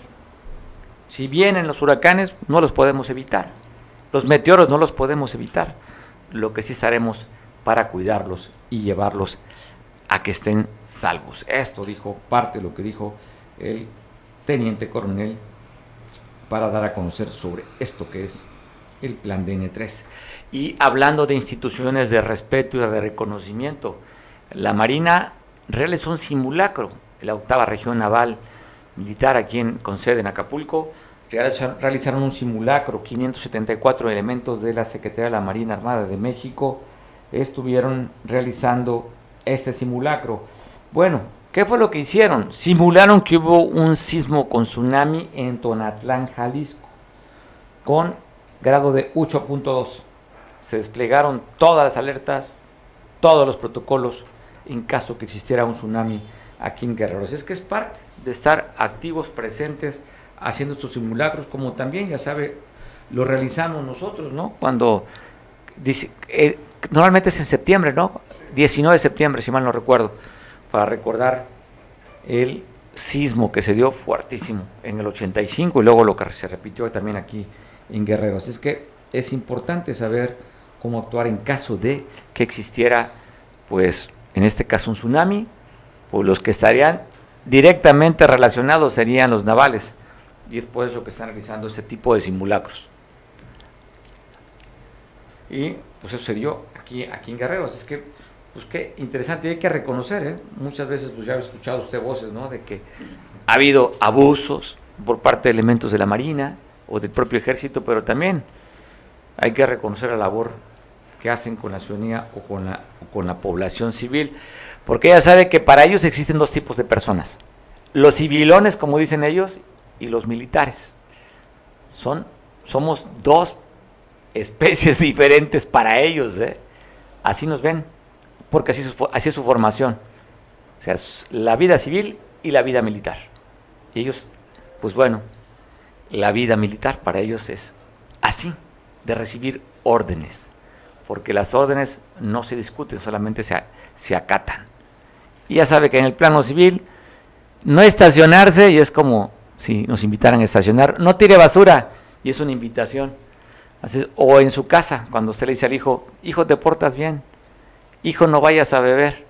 Si vienen los huracanes, no los podemos evitar. Los meteoros no los podemos evitar. Lo que sí estaremos para cuidarlos y llevarlos a que estén salvos. Esto dijo parte de lo que dijo el teniente coronel para dar a conocer sobre esto que es el plan DN3. Y hablando de instituciones de respeto y de reconocimiento, la Marina realizó un simulacro, la octava región naval militar aquí en, con sede en Acapulco, realizaron un simulacro, 574 elementos de la Secretaría de la Marina Armada de México estuvieron realizando este simulacro. Bueno, ¿Qué fue lo que hicieron? Simularon que hubo un sismo con tsunami en Tonatlán, Jalisco, con grado de 8.2. Se desplegaron todas las alertas, todos los protocolos en caso que existiera un tsunami aquí en Guerrero. es que es parte de estar activos, presentes, haciendo estos simulacros, como también, ya sabe, lo realizamos nosotros, ¿no? Cuando, dice, eh, normalmente es en septiembre, ¿no? 19 de septiembre, si mal no recuerdo para recordar el sismo que se dio fuertísimo en el 85 y luego lo que se repitió también aquí en Guerrero. Así es que es importante saber cómo actuar en caso de que existiera, pues en este caso un tsunami, pues los que estarían directamente relacionados serían los navales. Y es por eso que están realizando ese tipo de simulacros. Y pues eso se dio aquí, aquí en Guerrero. Así es que pues qué interesante, hay que reconocer, ¿eh? muchas veces pues ya ha escuchado usted voces, ¿no? De que ha habido abusos por parte de elementos de la Marina o del propio ejército, pero también hay que reconocer la labor que hacen con la ciudadanía o con la, con la población civil, porque ella sabe que para ellos existen dos tipos de personas, los civilones, como dicen ellos, y los militares. Son, somos dos especies diferentes para ellos, ¿eh? Así nos ven, porque así, así es su formación. O sea, la vida civil y la vida militar. Y ellos, pues bueno, la vida militar para ellos es así, de recibir órdenes, porque las órdenes no se discuten, solamente se, se acatan. Y ya sabe que en el plano civil no estacionarse, y es como si nos invitaran a estacionar, no tire basura, y es una invitación. o en su casa, cuando usted le dice al hijo, hijo, te portas bien, hijo, no vayas a beber,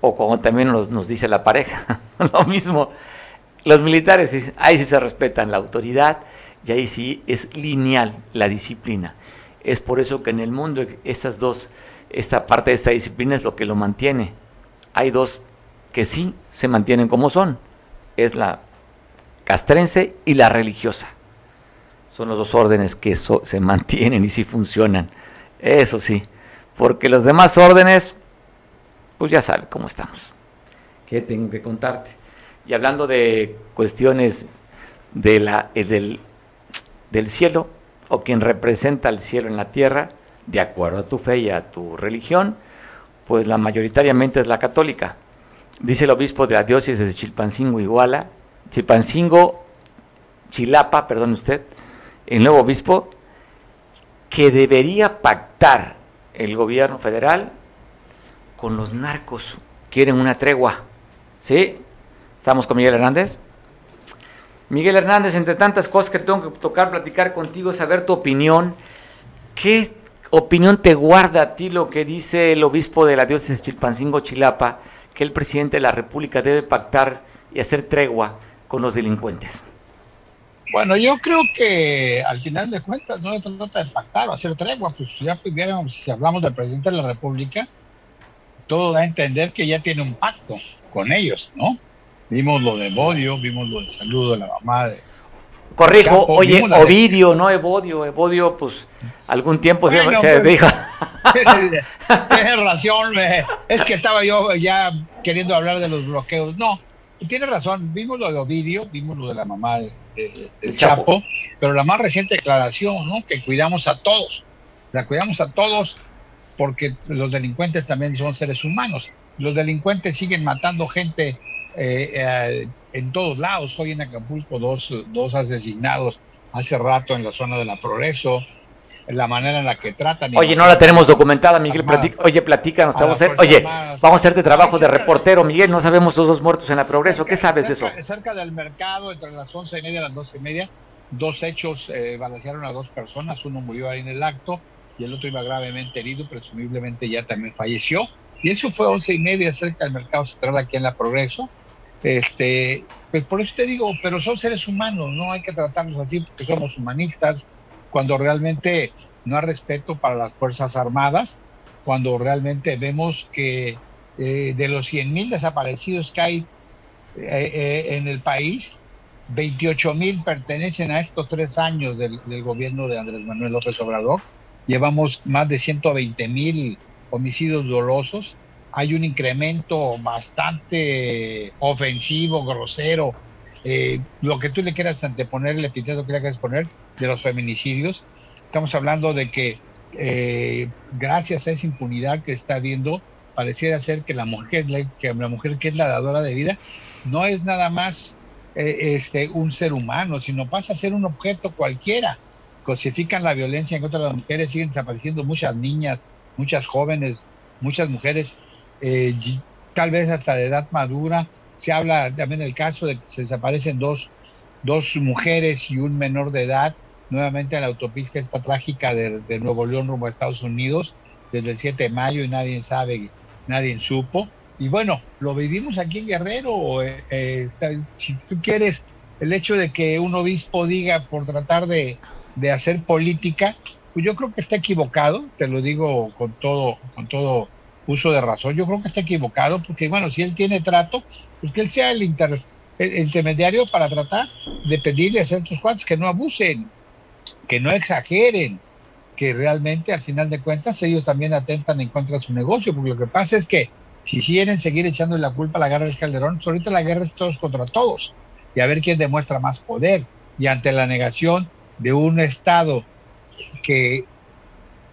o como también nos, dice la pareja, lo mismo. Los militares, ahí sí se respetan la autoridad y ahí sí es lineal la disciplina. Es por eso que en el mundo estas dos, esta parte de esta disciplina es lo que lo mantiene. Hay dos que sí se mantienen como son. Es la castrense y la religiosa. Son los dos órdenes que se mantienen y sí funcionan. Eso sí. Porque los demás órdenes, pues ya sabe cómo estamos. ¿Qué tengo que contarte? Y hablando de cuestiones de la, eh, del, del cielo, o quien representa el cielo en la tierra, de acuerdo a tu fe y a tu religión, pues la mayoritariamente es la católica. Dice el obispo de la diócesis de Chilpancingo Iguala, Chilpancingo, Chilapa, perdón usted, el nuevo obispo, que debería pactar el gobierno federal con los narcos. Quieren una tregua. ¿Sí? ¿Estamos con Miguel Hernández? Miguel Hernández, entre tantas cosas que tengo que tocar, platicar contigo, saber tu opinión. ¿Qué opinión te guarda a ti lo que dice el obispo de la diócesis Chilpancingo Chilapa, que el presidente de la República debe pactar y hacer tregua con los delincuentes? Bueno, yo creo que al final de cuentas no se trata de pactar o hacer tregua, pues ya si hablamos del presidente de la República, todo da a entender que ya tiene un pacto con ellos, ¿no? Vimos lo de Bodio, vimos lo de saludo de la mamá de... Corrijo, oye, Ovidio, no Evodio, Evodio, pues algún tiempo se, se dijo. Tienes razón, es que estaba yo ya queriendo hablar de los bloqueos. No, tiene razón, vimos lo de Ovidio, vimos lo de la mamá de, Chapo, pero la más reciente declaración, ¿no? Que cuidamos a todos, la cuidamos a todos porque los delincuentes también son seres humanos. Los delincuentes siguen matando gente eh, eh, en todos lados. Hoy en Acapulco dos, dos asesinados hace rato en la zona de la Progreso, la manera en la que tratan. Oye, no la tenemos documentada, Miguel. oye, platícanos. Vamos a oye, vamos a hacerte trabajo de reportero, Miguel. No sabemos los dos muertos en la Progreso. ¿Qué sabes de eso? Cerca del mercado, entre las once y media y las doce y media, dos hechos eh, balancearon a dos personas. Uno murió ahí en el acto y el otro iba gravemente herido, presumiblemente ya también falleció. Y eso fue once y media cerca del mercado central aquí en la Progreso. Este, pues por eso te digo, pero son seres humanos, no hay que tratarlos así porque somos humanistas, cuando realmente no hay respeto para las Fuerzas Armadas, cuando realmente vemos que eh, de los 100.000 desaparecidos que hay eh, eh, en el país, 28 mil pertenecen a estos tres años del, gobierno de Andrés Manuel López Obrador. Llevamos más de 120 mil homicidios dolosos. Hay un incremento bastante ofensivo, grosero, lo que tú le quieras anteponer, el epíteto que le quieras poner, de los feminicidios. Estamos hablando de que eh, gracias a esa impunidad que está habiendo, pareciera ser que la mujer, que la mujer que es la dadora de vida, no es nada más eh, este, un ser humano, sino pasa a ser un objeto cualquiera. Cosifican la violencia en contra de las mujeres, siguen desapareciendo muchas niñas, muchas jóvenes, muchas mujeres, eh, tal vez hasta de edad madura. Se habla también del caso de que se desaparecen dos, dos mujeres y un menor de edad nuevamente a la autopista esta trágica de, Nuevo León rumbo a Estados Unidos desde el 7 de mayo y nadie sabe, nadie supo. Y bueno, lo vivimos aquí en Guerrero. Eh, eh, si tú quieres, el hecho de que un obispo diga por tratar de, de, hacer política, pues yo creo que está equivocado, te lo digo con todo, con todo uso de razón, yo creo que está equivocado, porque bueno, si él tiene trato, que él sea el, intermediario para tratar de pedirle a ciertos cuantos que no abusen, que no exageren, que realmente al final de cuentas ellos también atentan en contra de su negocio, porque lo que pasa es que si quieren seguir echando la culpa a la guerra de Calderón, pues ahorita la guerra es todos contra todos, y a ver quién demuestra más poder, y ante la negación de un Estado que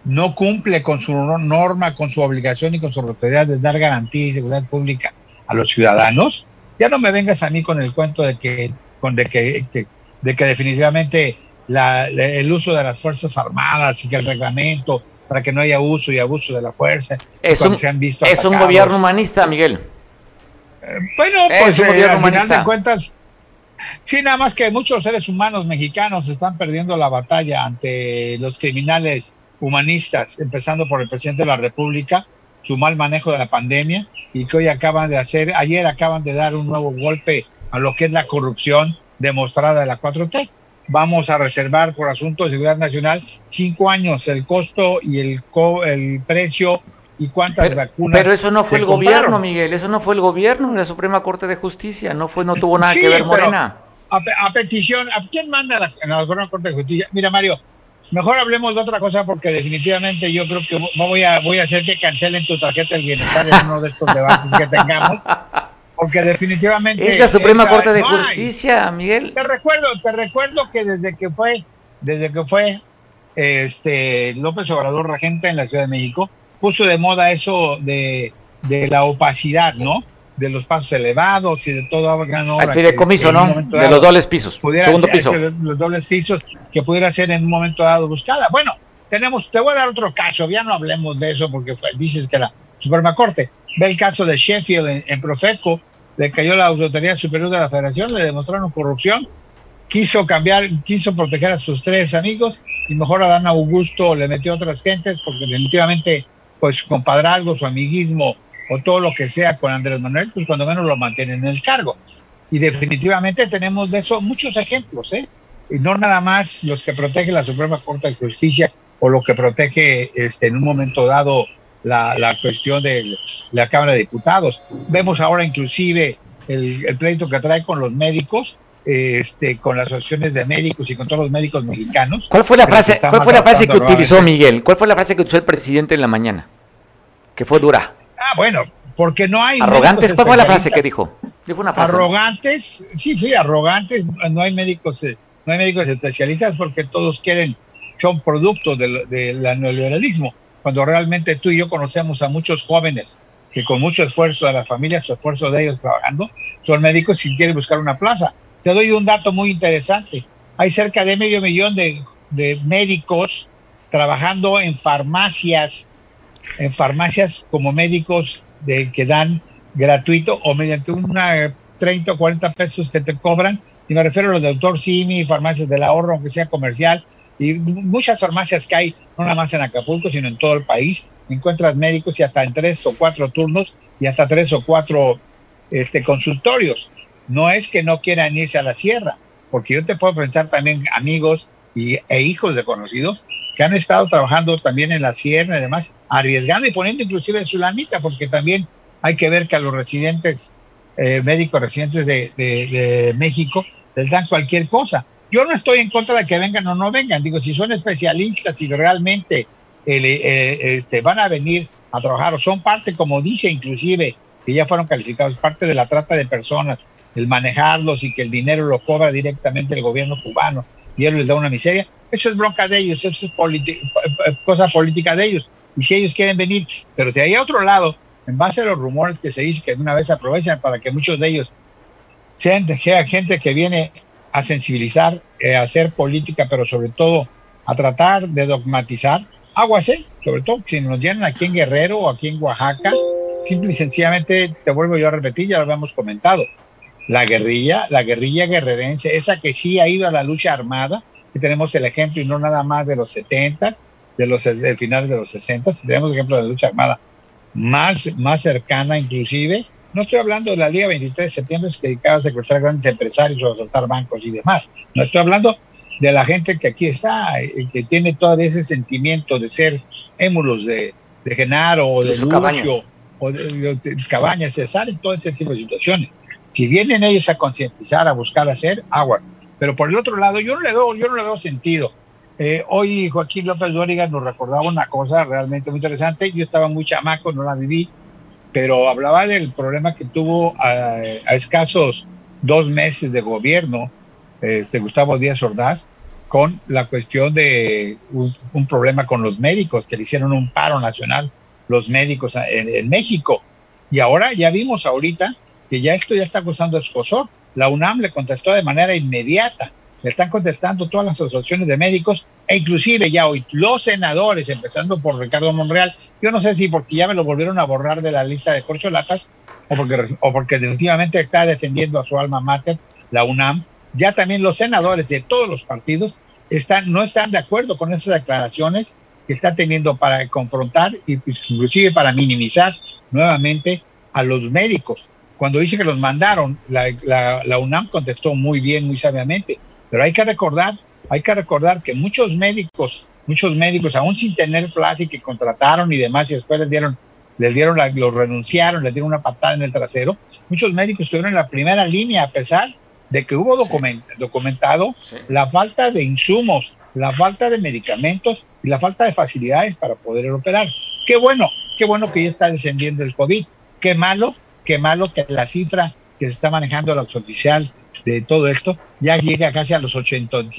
no cumple con su norma, con su obligación y con su responsabilidad de dar garantía y seguridad pública a los ciudadanos, ya no me vengas a mí con el cuento de que, con de que, de que definitivamente la, el uso de las Fuerzas Armadas y que el reglamento para que no haya uso y abuso de la fuerza. Es, un, se han visto es un gobierno humanista, Miguel. Eh, bueno, pues un eh, al final de cuentas, sí, nada más que muchos seres humanos mexicanos están perdiendo la batalla ante los criminales humanistas, empezando por el presidente de la República, su mal manejo de la pandemia y que hoy acaban de hacer, ayer acaban de dar un nuevo golpe a lo que es la corrupción demostrada de la 4T vamos a reservar por asuntos de seguridad nacional cinco años el costo y el, el precio y cuántas vacunas. Pero eso no fue el gobierno, Miguel, eso no fue el gobierno, la Suprema Corte de Justicia, no fue, no tuvo nada que ver Morena. A, petición, ¿a quién manda la, la Suprema Corte de Justicia? Mira, Mario, mejor hablemos de otra cosa porque definitivamente yo creo que voy a, voy a hacer que cancelen tu tarjeta del bienestar en uno de estos debates que tengamos. porque definitivamente es la Suprema Corte de Justicia, Miguel. Te recuerdo, te recuerdo que desde que fue, desde que fue este López Obrador regente en la Ciudad de México, puso de moda eso de, la opacidad, ¿no? De los pasos elevados y de todo obra. Al fideicomiso, ¿no? De los dobles pisos. Segundo piso. los dobles pisos que pudiera ser en un momento dado buscada. Bueno, tenemos, te voy a dar otro caso, ya no hablemos de eso porque dices que la Suprema Corte. Ve el caso de Sheffield en, Profeco, le cayó la Autoridad Superior de la Federación, le demostraron corrupción, quiso cambiar, quiso proteger a sus tres amigos y mejor a Dan Augusto le metió a otras gentes porque definitivamente, pues compadrazgo, su amiguismo o todo lo que sea con Andrés Manuel, pues cuando menos lo mantienen en el cargo. Y definitivamente tenemos de eso muchos ejemplos, ¿eh? Y no nada más los que protege la Suprema Corte de Justicia o lo que protege este, en un momento dado la, cuestión de la Cámara de Diputados. Vemos ahora inclusive el, pleito que trae con los médicos, este, con las asociaciones de médicos y con todos los médicos mexicanos. ¿Cuál fue la frase, ¿cuál fue la frase que utilizó Miguel? ¿Cuál fue la frase que utilizó el presidente en la mañana? Que fue dura. Ah, bueno, porque no hay. Arrogantes, ¿cuál fue la frase que dijo? Dijo una frase. Arrogantes, sí, sí, arrogantes. No hay médicos, eh, no hay médicos especialistas porque todos quieren, son productos del, del neoliberalismo cuando realmente tú y yo conocemos a muchos jóvenes que con mucho esfuerzo de la familia, su esfuerzo de ellos trabajando, son médicos y quieren buscar una plaza. Te doy un dato muy interesante. Hay cerca de medio millón de, médicos trabajando en farmacias, en farmacias como médicos de, que dan gratuito o mediante una 30 o 40 pesos que te cobran. Y me refiero a los de Doctor Simi, farmacias del ahorro, aunque sea comercial, y muchas farmacias que hay, no nada más en Acapulco, sino en todo el país, encuentras médicos y hasta en tres o cuatro turnos y hasta tres o cuatro este, consultorios. No es que no quieran irse a la sierra, porque yo te puedo presentar también amigos y, e hijos de conocidos que han estado trabajando también en la sierra y demás, arriesgando y poniendo inclusive su lanita, porque también hay que ver que a los residentes, eh, médicos residentes de, México, les dan cualquier cosa yo no estoy en contra de que vengan o no vengan. Digo, si son especialistas y realmente eh, eh, este, van a venir a trabajar o son parte, como dice inclusive, que ya fueron calificados, parte de la trata de personas, el manejarlos y que el dinero lo cobra directamente el gobierno cubano y él les da una miseria, eso es bronca de ellos, eso es cosa política de ellos. Y si ellos quieren venir, pero de ahí a otro lado, en base a los rumores que se dice que de una vez aprovechan para que muchos de ellos sean gente que viene a sensibilizar, eh, a hacer política, pero sobre todo a tratar de dogmatizar. Aguas, ¿eh? sobre todo si nos llenan aquí en Guerrero o aquí en Oaxaca, simple y sencillamente, te vuelvo yo a repetir, ya lo habíamos comentado, la guerrilla, la guerrilla guerrerense, esa que sí ha ido a la lucha armada, y tenemos el ejemplo y no nada más de los 70, de los del final de los 60, tenemos el ejemplo de la lucha armada más, más cercana inclusive, no estoy hablando de la Liga 23 de septiembre que dedicaba a secuestrar grandes empresarios o asaltar bancos y demás. No estoy hablando de la gente que aquí está, eh, que tiene todo ese sentimiento de ser émulos de, de Genaro o de, Lucio o de, Cabañas, se salen todo ese tipo de situaciones. Si vienen ellos a concientizar, a buscar hacer, aguas. Pero por el otro lado, yo no le veo, yo no le veo sentido. Eh, hoy Joaquín López Dóriga nos recordaba una cosa realmente muy interesante. Yo estaba muy chamaco, no la viví, pero hablaba del problema que tuvo a, escasos dos meses de gobierno este Gustavo Díaz Ordaz, con la cuestión de un, problema con los médicos, que le hicieron un paro nacional los médicos en, México. Y ahora ya vimos ahorita que ya esto ya está causando escosor. La UNAM le contestó de manera inmediata. Le están contestando todas las asociaciones de médicos e inclusive ya hoy los senadores, empezando por Ricardo Monreal, yo no sé si porque ya me lo volvieron a borrar de la lista de corcholatas o porque, o porque definitivamente está defendiendo a su alma mater, la UNAM, ya también los senadores de todos los partidos están, no están de acuerdo con esas declaraciones que está teniendo para confrontar y pues, inclusive para minimizar nuevamente a los médicos. Cuando dice que los mandaron, la, la, UNAM contestó muy bien, muy sabiamente, pero hay que recordar, hay que recordar que muchos médicos, muchos médicos, aún sin tener plaza y que contrataron y demás, y después les dieron, les dieron la, los renunciaron, les dieron una patada en el trasero, muchos médicos estuvieron en la primera línea a pesar de que hubo documentado la falta de insumos, la falta de medicamentos y la falta de facilidades para poder operar. Qué bueno, qué bueno que ya está descendiendo el COVID. Qué malo, qué malo que la cifra que se está manejando la oficial de todo esto ya llega casi a los 800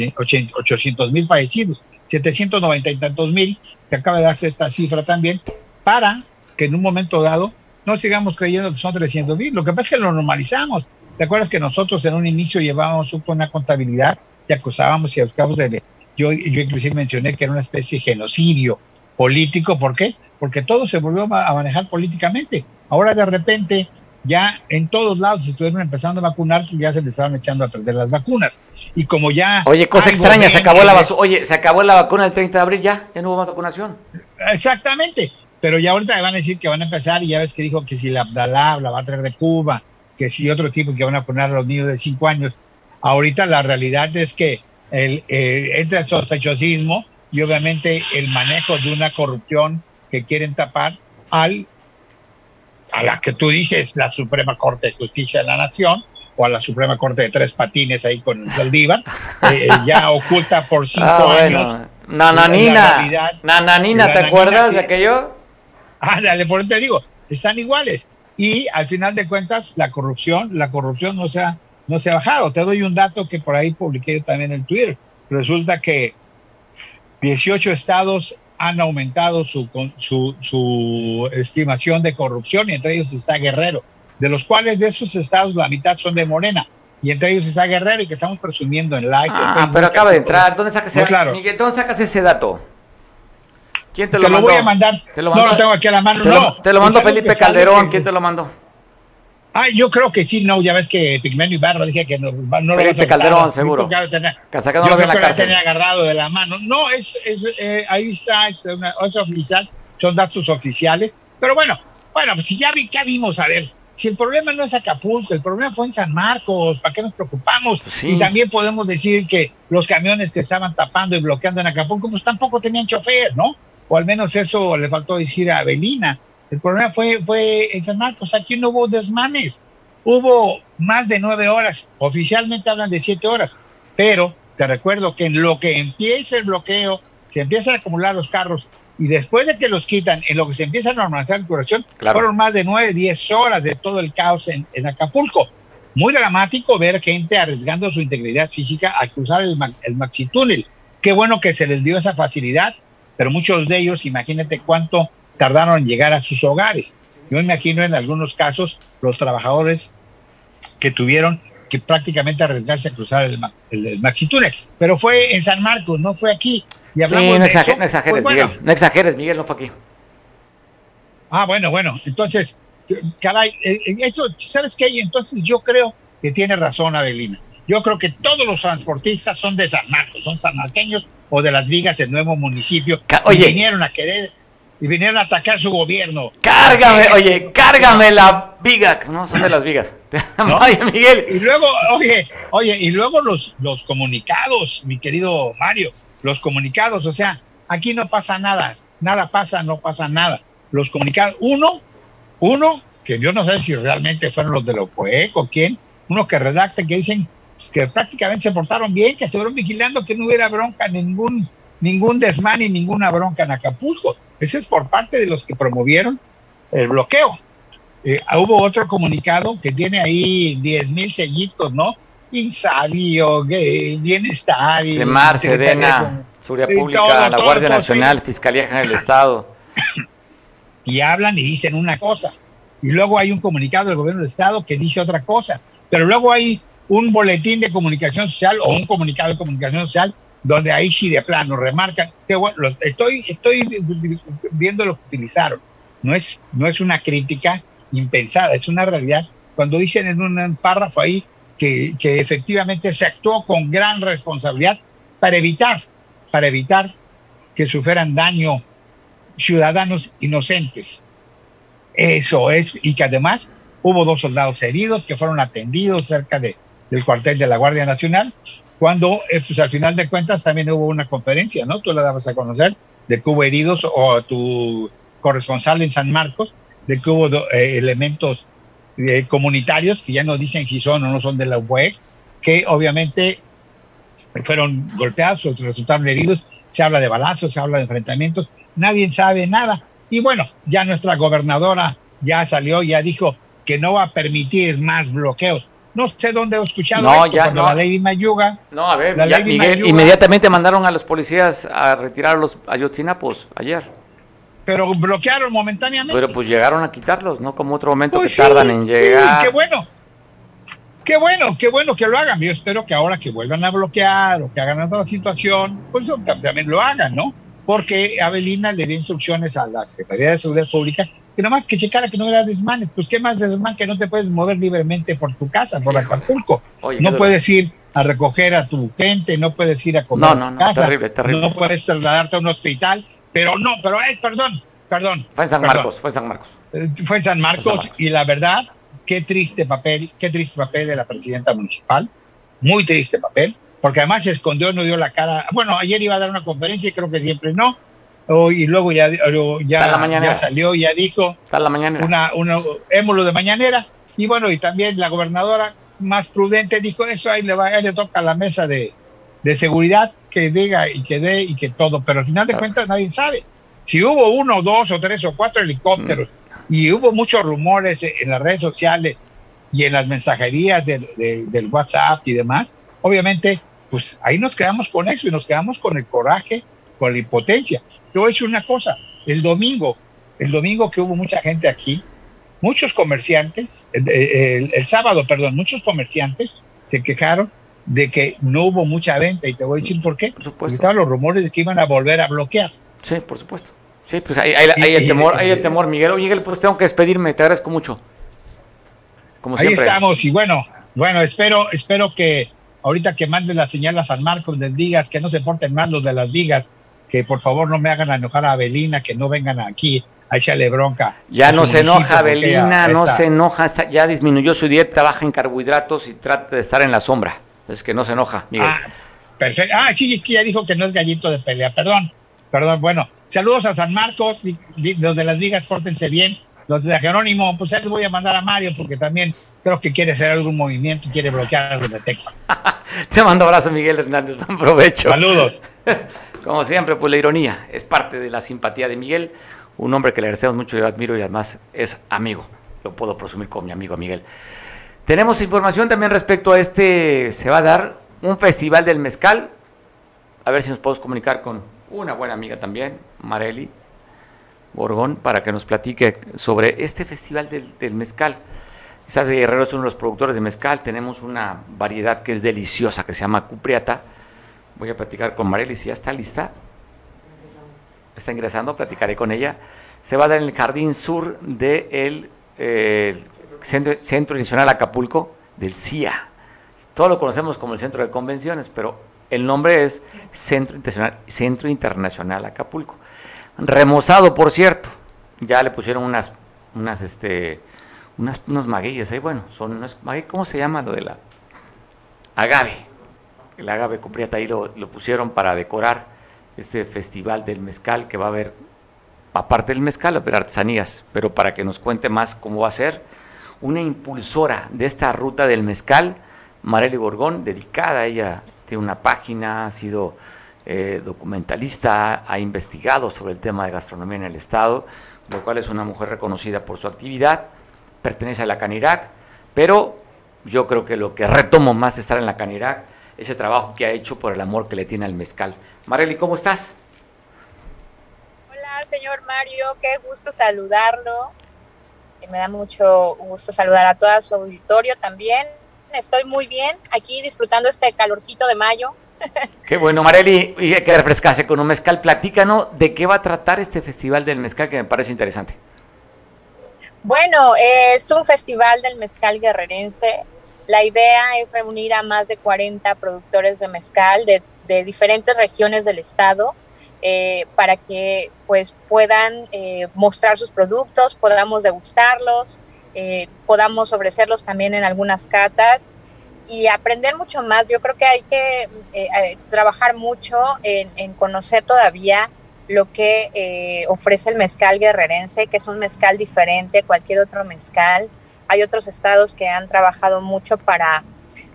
mil fallecidos, 790 y tantos mil, que acaba de darse esta cifra también, para que en un momento dado no sigamos creyendo que son 300 mil. Lo que pasa es que lo normalizamos. ¿Te acuerdas que nosotros en un inicio llevábamos una contabilidad y acusábamos y buscábamos de... Yo, yo inclusive mencioné que era una especie de genocidio político. ¿Por qué? Porque todo se volvió a manejar políticamente. Ahora de repente ya en todos lados se estuvieron empezando a vacunar ya se les estaban echando a perder las vacunas. Y como ya... Oye, cosa extraña, se acabó la Oye, se acabó la vacuna el 30 de abril ya, ya no hubo más vacunación. Exactamente, pero ya ahorita van a decir que van a empezar y ya ves que dijo que si la Abdalá la va a traer de Cuba, que si otro tipo que van a poner a los niños de 5 años. Ahorita la realidad es que el, eh, entra el sospechosismo y obviamente el manejo de una corrupción que quieren tapar al a la que tú dices la Suprema Corte de Justicia de la Nación o a la Suprema Corte de Tres Patines ahí con el Saldívar, eh, ya oculta por cinco ah, años. Nananina, Nananina, ¿te acuerdas de aquello? Ah, dale, por eso te digo, están iguales y al final de cuentas la corrupción, la corrupción no se ha, no se ha bajado. Te doy un dato que por ahí publiqué también en Twitter. Resulta que 18 estados han aumentado su, su, su estimación de corrupción y entre ellos está Guerrero, de los cuales de esos estados la mitad son de Morena y entre ellos está Guerrero y que estamos presumiendo en likes. Ah, pero acaba de entrar. ¿Dónde sacas, ese, Miguel, ¿dónde sacas ese dato? ¿Quién te lo, te lo voy a mandar. no lo tengo aquí a la mano. Te no. te lo mandó Felipe Calderón. ¿Quién te lo mandó? Ah, yo creo que sí, no, ya ves que Pigmenio Ibarra dije que no, no Felipe lo Calderón, seguro. Que tener, yo creo que la tenía agarrado de la mano. No, es, es eh, ahí está, es, una, es oficial, son datos oficiales. Pero bueno, bueno, pues si ya, vi, ya vimos, a ver, si el problema no es Acapulco, el problema fue en San Marcos, ¿para qué nos preocupamos? Pues y también podemos decir que los camiones que estaban tapando y bloqueando en Acapulco, pues tampoco tenían chofer, ¿no? o al menos eso le faltó decir a Belina. El problema fue, fue en San Marcos, aquí no hubo desmanes, hubo más de nueve horas, oficialmente hablan de siete horas, pero te recuerdo que en lo que empieza el bloqueo, se empiezan a acumular los carros y después de que los quitan, en lo que se empieza a normalizar la curación, fueron más de nueve, diez horas de todo el caos en, Acapulco. Muy dramático ver gente arriesgando su integridad física a cruzar el, el maxi túnel. Qué bueno que se les dio esa facilidad pero muchos de ellos, imagínate cuánto tardaron en llegar a sus hogares. Yo imagino en algunos casos los trabajadores que tuvieron que prácticamente arriesgarse a cruzar el, el, maxi túnel. Pero fue en San Marcos, no fue aquí. Y hablamos sí, no, exageres, no exageres, pues Miguel. No exageres, Miguel, no fue aquí. Ah, bueno, bueno. Entonces, caray, eh, eh, eso, ¿sabes qué? Entonces yo creo que tiene razón Adelina. Yo creo que todos los transportistas son de San Marcos, son sanmarqueños o de las vigas del nuevo municipio. Oye. Y vinieron a querer y vinieron a atacar su gobierno. Cárgame, oye, cárgame la viga. No, son de las vigas. Oye, Miguel. Y luego, oye, oye, y luego los, los comunicados, mi querido Mario, los comunicados, o sea, aquí no pasa nada, nada pasa, no pasa nada. Los comunicados, uno, uno, que yo no sé si realmente fueron los de la o quién, uno que redacta que dicen que prácticamente se portaron bien, que estuvieron vigilando que no hubiera bronca, ningún, ningún desmán y ninguna bronca en Acapulco. Ese es por parte de los que promovieron el bloqueo. Eh, hubo otro comunicado que tiene ahí 10 mil sellitos, ¿no? insabio, bienestar. Semar, Sedena, Seguridad Pública, la Guardia Nacional, Fiscalía General del Estado. Y hablan y dicen una cosa. Y luego hay un comunicado del gobierno del Estado que dice otra cosa. Pero luego hay un boletín de comunicación social o un comunicado de comunicación social donde ahí sí de plano remarcan estoy, estoy viendo lo que utilizaron. No es, no es una crítica impensada, es una realidad. Cuando dicen en un párrafo ahí que, que efectivamente se actuó con gran responsabilidad para evitar, para evitar que sufrieran daño ciudadanos inocentes. Eso es, y que además hubo dos soldados heridos que fueron atendidos cerca de, del cuartel de la Guardia Nacional cuando eh, pues al final de cuentas también hubo una conferencia, ¿no? Tú la dabas a conocer de que hubo heridos o tu corresponsal en San Marcos, de que hubo eh, elementos eh, comunitarios que ya no dicen si son o no son de la UE, que obviamente fueron golpeados o resultaron heridos, se habla de balazos, se habla de enfrentamientos, nadie sabe nada. Y bueno, ya nuestra gobernadora ya salió, ya dijo que no va a permitir más bloqueos no sé dónde he escuchado no, ya, no. la Lady Mayuga. No, a ver, Miguel, inmediatamente mandaron a los policías a retirar los ayotzinapos ayer. Pero bloquearon momentáneamente. Pero pues llegaron a quitarlos, ¿no? Como otro momento pues que tardan en llegar. Sí, qué bueno. Qué bueno, qué bueno que lo hagan. Yo espero que ahora que vuelvan a bloquear o que hagan otra situación, pues también lo hagan, ¿no? Porque Avelina le dio instrucciones a la Secretaría de Seguridad Pública que nomás que checara que no era desmanes. Pues qué más desmán que no te puedes mover libremente por tu casa, por Acapulco. no puedes ir a recoger a tu gente, no puedes ir a comer no, no, casa, terrible, terrible. no puedes trasladarte a un hospital, pero no, pero eh, perdón, perdón. Fue en San Marcos, fue en San Marcos. Eh, fue en San Marcos, y la verdad, qué triste papel, qué triste papel de la presidenta municipal, muy triste papel, porque además se escondió, no dio la cara. Bueno, ayer iba a dar una conferencia y creo que siempre no, Oh, y luego ya, ya, ya salió, ya dijo. La. Una, una, émulo de mañanera. Y bueno, y también la gobernadora más prudente dijo eso, ahí le, va, ahí le toca a la mesa de, de seguridad que diga y que dé y que todo. Pero al final de cuentas nadie sabe. Si hubo uno, dos o tres o cuatro helicópteros mm. y hubo muchos rumores en las redes sociales y en las mensajerías del WhatsApp y demás, obviamente, pues ahí nos quedamos con eso y nos quedamos con el coraje, con la impotencia. Yo voy a decir una cosa, el domingo, el domingo que hubo mucha gente aquí, muchos comerciantes, el, sábado, perdón, muchos comerciantes se quejaron de que no hubo mucha venta y te voy a decir por qué. Por supuesto. Porque estaban los rumores de que iban a volver a bloquear. Sí, por supuesto. Sí, pues hay, el temor, hay el temor, Miguel. Miguel, pues tengo que despedirme, te agradezco mucho. Como Ahí estamos, y bueno, bueno, espero, espero que ahorita que mandes la señal a San Marcos les digas que no se porten mal los de las vigas, que por favor no me hagan enojar a Abelina, que no vengan aquí a echarle bronca. Ya no se enoja Abelina, no se enoja, ya disminuyó su dieta, baja en carbohidratos y trata de estar en la sombra. Es que no se enoja, Miguel. Ah, perfecto. Ah, sí, ya dijo que no es gallito de pelea, perdón, perdón. Bueno, saludos a San Marcos, los de las ligas, pórtense bien. Los de Jerónimo, pues les voy a mandar a Mario porque también creo que quiere hacer algún movimiento y quiere bloquear algo de Texas. Te mando abrazo, Miguel Hernández. Buen provecho. Saludos. Como siempre, pues la ironía es parte de la simpatía de Miguel, un hombre que le agradecemos mucho y admiro y además es amigo. Lo puedo presumir con mi amigo Miguel. Tenemos información también respecto a este, se va a dar un festival del mezcal. A ver si nos podemos comunicar con una buena amiga también, Mareli Borgón, para que nos platique sobre este festival del, del mezcal. Sabes, Guerrero es uno de los productores de mezcal. Tenemos una variedad que es deliciosa, que se llama Cupriata Voy a platicar con Marely si ya está lista. Está ingresando, platicaré con ella. Se va a dar en el jardín sur del de Centro, Centro Nacional Acapulco, del CIA. Todo lo conocemos como el Centro de Convenciones, pero el nombre es Centro Internacional, Centro Internacional Acapulco. Remozado, por cierto. Ya le pusieron unas, unas, este, unas, unos magueyes ahí. Bueno, son unos ¿Cómo se llama lo de la agave? el agave cupriata ahí lo, pusieron para decorar este festival del mezcal que va a haber, aparte del mezcal, haber artesanías, pero para que nos cuente más cómo va a ser, una impulsora de esta ruta del mezcal, Marely Gorgón, dedicada, ella tiene una página, ha sido eh, documentalista, ha investigado sobre el tema de gastronomía en el Estado, lo cual es una mujer reconocida por su actividad, pertenece a la Canirac, pero yo creo que lo que retomo más de estar en la Canirac, ese trabajo que ha hecho por el amor que le tiene al mezcal. Marely, ¿cómo estás? Hola, señor Mario, qué gusto saludarlo. Me da mucho gusto saludar a todo su auditorio también. Estoy muy bien aquí disfrutando este calorcito de mayo. Qué bueno, Marely, y que refrescase con un mezcal. Platícanos de qué va a tratar este festival del mezcal que me parece interesante. Bueno, es un festival del mezcal guerrerense. La idea es reunir a más de 40 productores de mezcal de, diferentes regiones del estado eh, para que pues puedan eh, mostrar sus productos, podamos degustarlos, eh, podamos ofrecerlos también en algunas catas y aprender mucho más. Yo creo que hay que trabajar mucho en, en conocer todavía lo que eh, ofrece el mezcal guerrerense, que es un mezcal diferente a cualquier otro mezcal. Hay otros estados que han trabajado mucho para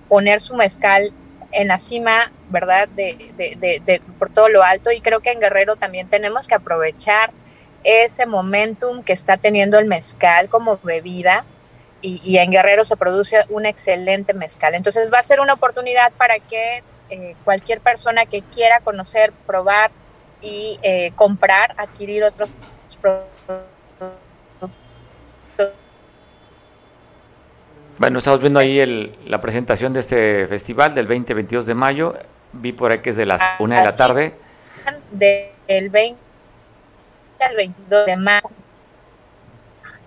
poner su mezcal en la cima, ¿verdad? De, por todo lo alto. Y creo que en Guerrero también tenemos que aprovechar ese momentum que está teniendo el mezcal como bebida. Y, y, en Guerrero se produce un excelente mezcal. Entonces va a ser una oportunidad para que eh, cualquier persona que quiera conocer, probar, y eh, comprar, adquirir otros productos. Bueno, estamos viendo ahí el, la presentación de este festival del 20-22 de mayo. Vi por ahí que es de las 1 de la tarde. Del 20 al 22 de mayo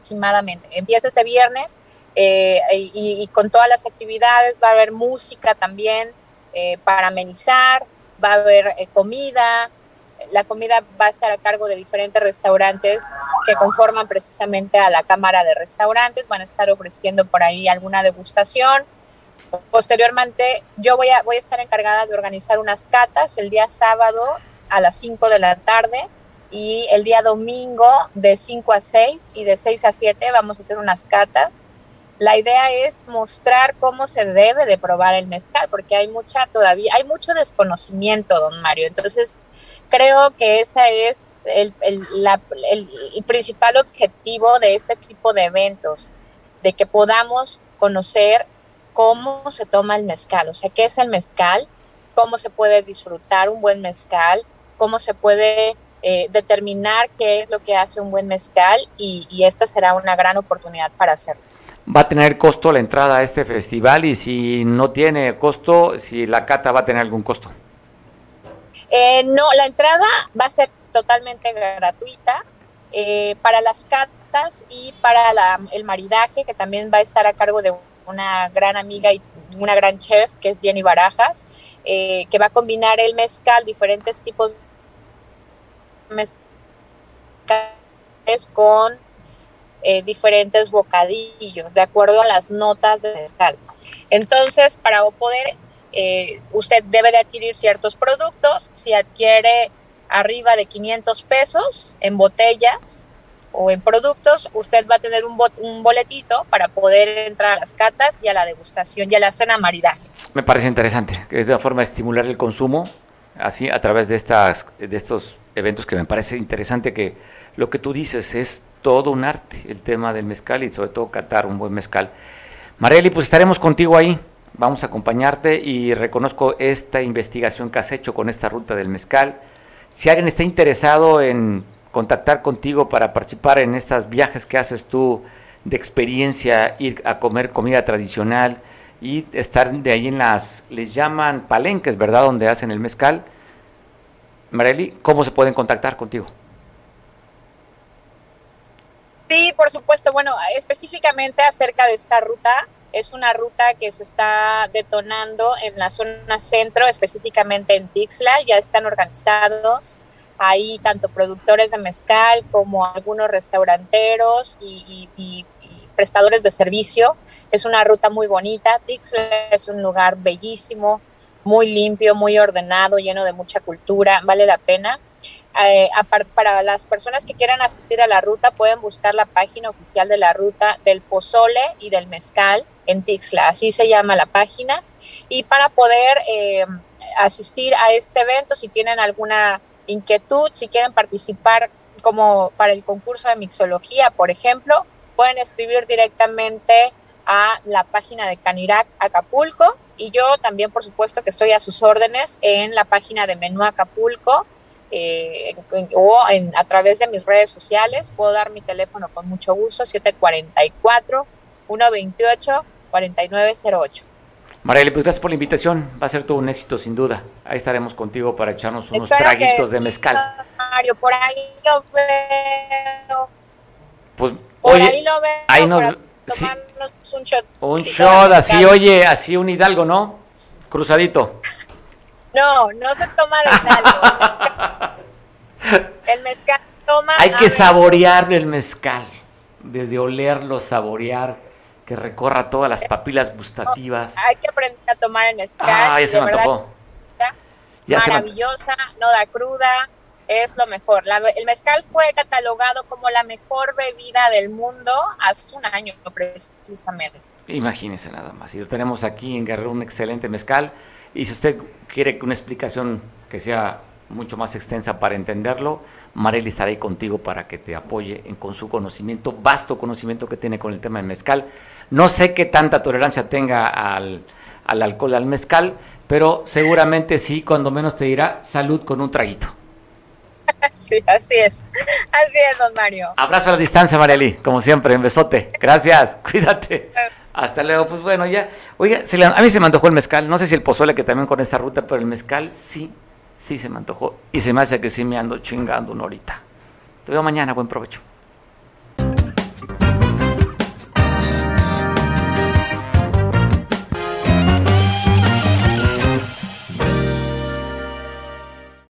aproximadamente. Empieza este viernes eh, y, con todas las actividades va a haber música también eh, para amenizar, va a haber comida, la comida va a estar a cargo de diferentes restaurantes que conforman precisamente a la Cámara de Restaurantes. Van a estar ofreciendo por ahí alguna degustación. Posteriormente, yo voy a, voy a estar encargada de organizar unas catas el día sábado a las 5 de la tarde y el día domingo de 5 a 6 y de 6 a 7 vamos a hacer unas catas. La idea es mostrar cómo se debe de probar el mezcal, porque hay mucha todavía, hay mucho desconocimiento, don Mario. Entonces, creo que ese es el, principal objetivo de este tipo de eventos, de que podamos conocer cómo se toma el mezcal, o sea, qué es el mezcal, cómo se puede disfrutar un buen mezcal, cómo se puede eh, determinar qué es lo que hace un buen mezcal y, y esta será una gran oportunidad para hacerlo. ¿Va a tener costo la entrada a este festival? Y si no tiene costo, si la cata va a tener algún costo. Eh, no, la entrada va a ser totalmente gratuita eh, para las cartas y para el maridaje, que también va a estar a cargo de una gran amiga y una gran chef, que es Jenny Barajas, eh, que va a combinar el mezcal, diferentes tipos de mezcales con diferentes bocadillos, de acuerdo a las notas de mezcal. Entonces, para poder eh, usted debe de adquirir ciertos productos. Si adquiere arriba de 500 pesos en botellas o en productos, usted va a tener un, un boletito para poder entrar a las catas y a la degustación y a la cena maridaje. Me parece interesante, que es una forma de estimular el consumo, así a través de, estas, de estos eventos que me parece interesante que lo que tú dices es todo un arte, el tema del mezcal y sobre todo catar un buen mezcal. Mareli, pues estaremos contigo ahí vamos a acompañarte y reconozco esta investigación que has hecho con esta ruta del mezcal. Si alguien está interesado en contactar contigo para participar en estos viajes que haces tú de experiencia, ir a comer comida tradicional y estar de ahí en las, les llaman palenques, ¿verdad? Donde hacen el mezcal. Marely, ¿cómo se pueden contactar contigo? Sí, por supuesto. Bueno, específicamente acerca de esta ruta, es una ruta que se está detonando en la zona centro, específicamente en Tixla. Ya están organizados ahí tanto productores de mezcal como algunos restauranteros y, prestadores de servicio. Es una ruta muy bonita. Tixla es un lugar bellísimo, muy limpio, muy ordenado, lleno de mucha cultura. Vale la pena. Eh, para las personas que quieran asistir a la ruta, pueden buscar la página oficial de la ruta del pozole y del mezcal en Tixla, así se llama la página. Y para poder eh, asistir a este evento, si tienen alguna inquietud, si quieren participar como para el concurso de mixología, por ejemplo, pueden escribir directamente a la página de Canirac Acapulco y yo también, por supuesto, que estoy a sus órdenes en la página de Menú Acapulco eh, o a través de mis redes sociales. Puedo dar mi teléfono con mucho gusto, 744-128-4908. Marieli, pues gracias por la invitación. Va a ser todo un éxito, sin duda. Ahí estaremos contigo para echarnos unos traguitos de mezcal. Mario, por ahí lo veo. Pues, por ahí lo veo. Ahí nos, un shot. Un shot, así, oye, así un hidalgo, ¿no? Cruzadito. No, no se toma de hidalgo. el mezcal toma. Hay que saborear el mezcal. Desde olerlo, saborear, que recorra todas las papilas gustativas. hay que aprender a tomar el mezcal. Ah, ya se me antojó. Maravillosa, no da cruda es lo mejor. el mezcal fue catalogado como la mejor bebida del mundo hace un año precisamente. Imagínese nada más. Y lo tenemos aquí en Guerrero un excelente mezcal. Y si usted quiere una explicación que sea mucho más extensa para entenderlo, Marely estará ahí contigo para que te apoye en, con su conocimiento, vasto conocimiento que tiene con el tema del mezcal. No sé qué tanta tolerancia tenga al, al alcohol, al mezcal, pero seguramente sí, cuando menos te dirá salud con un traguito. Sí, así es. Así es, don Mario. Abrazo a la distancia, Marieli, como siempre, un besote. Gracias, cuídate. Hasta luego, pues bueno, ya. Oiga, a mí se me antojó el mezcal. No sé si el pozole que también con esta ruta, pero el mezcal sí, sí se me antojó. Y se me hace que sí me ando chingando una horita. Te veo mañana, buen provecho.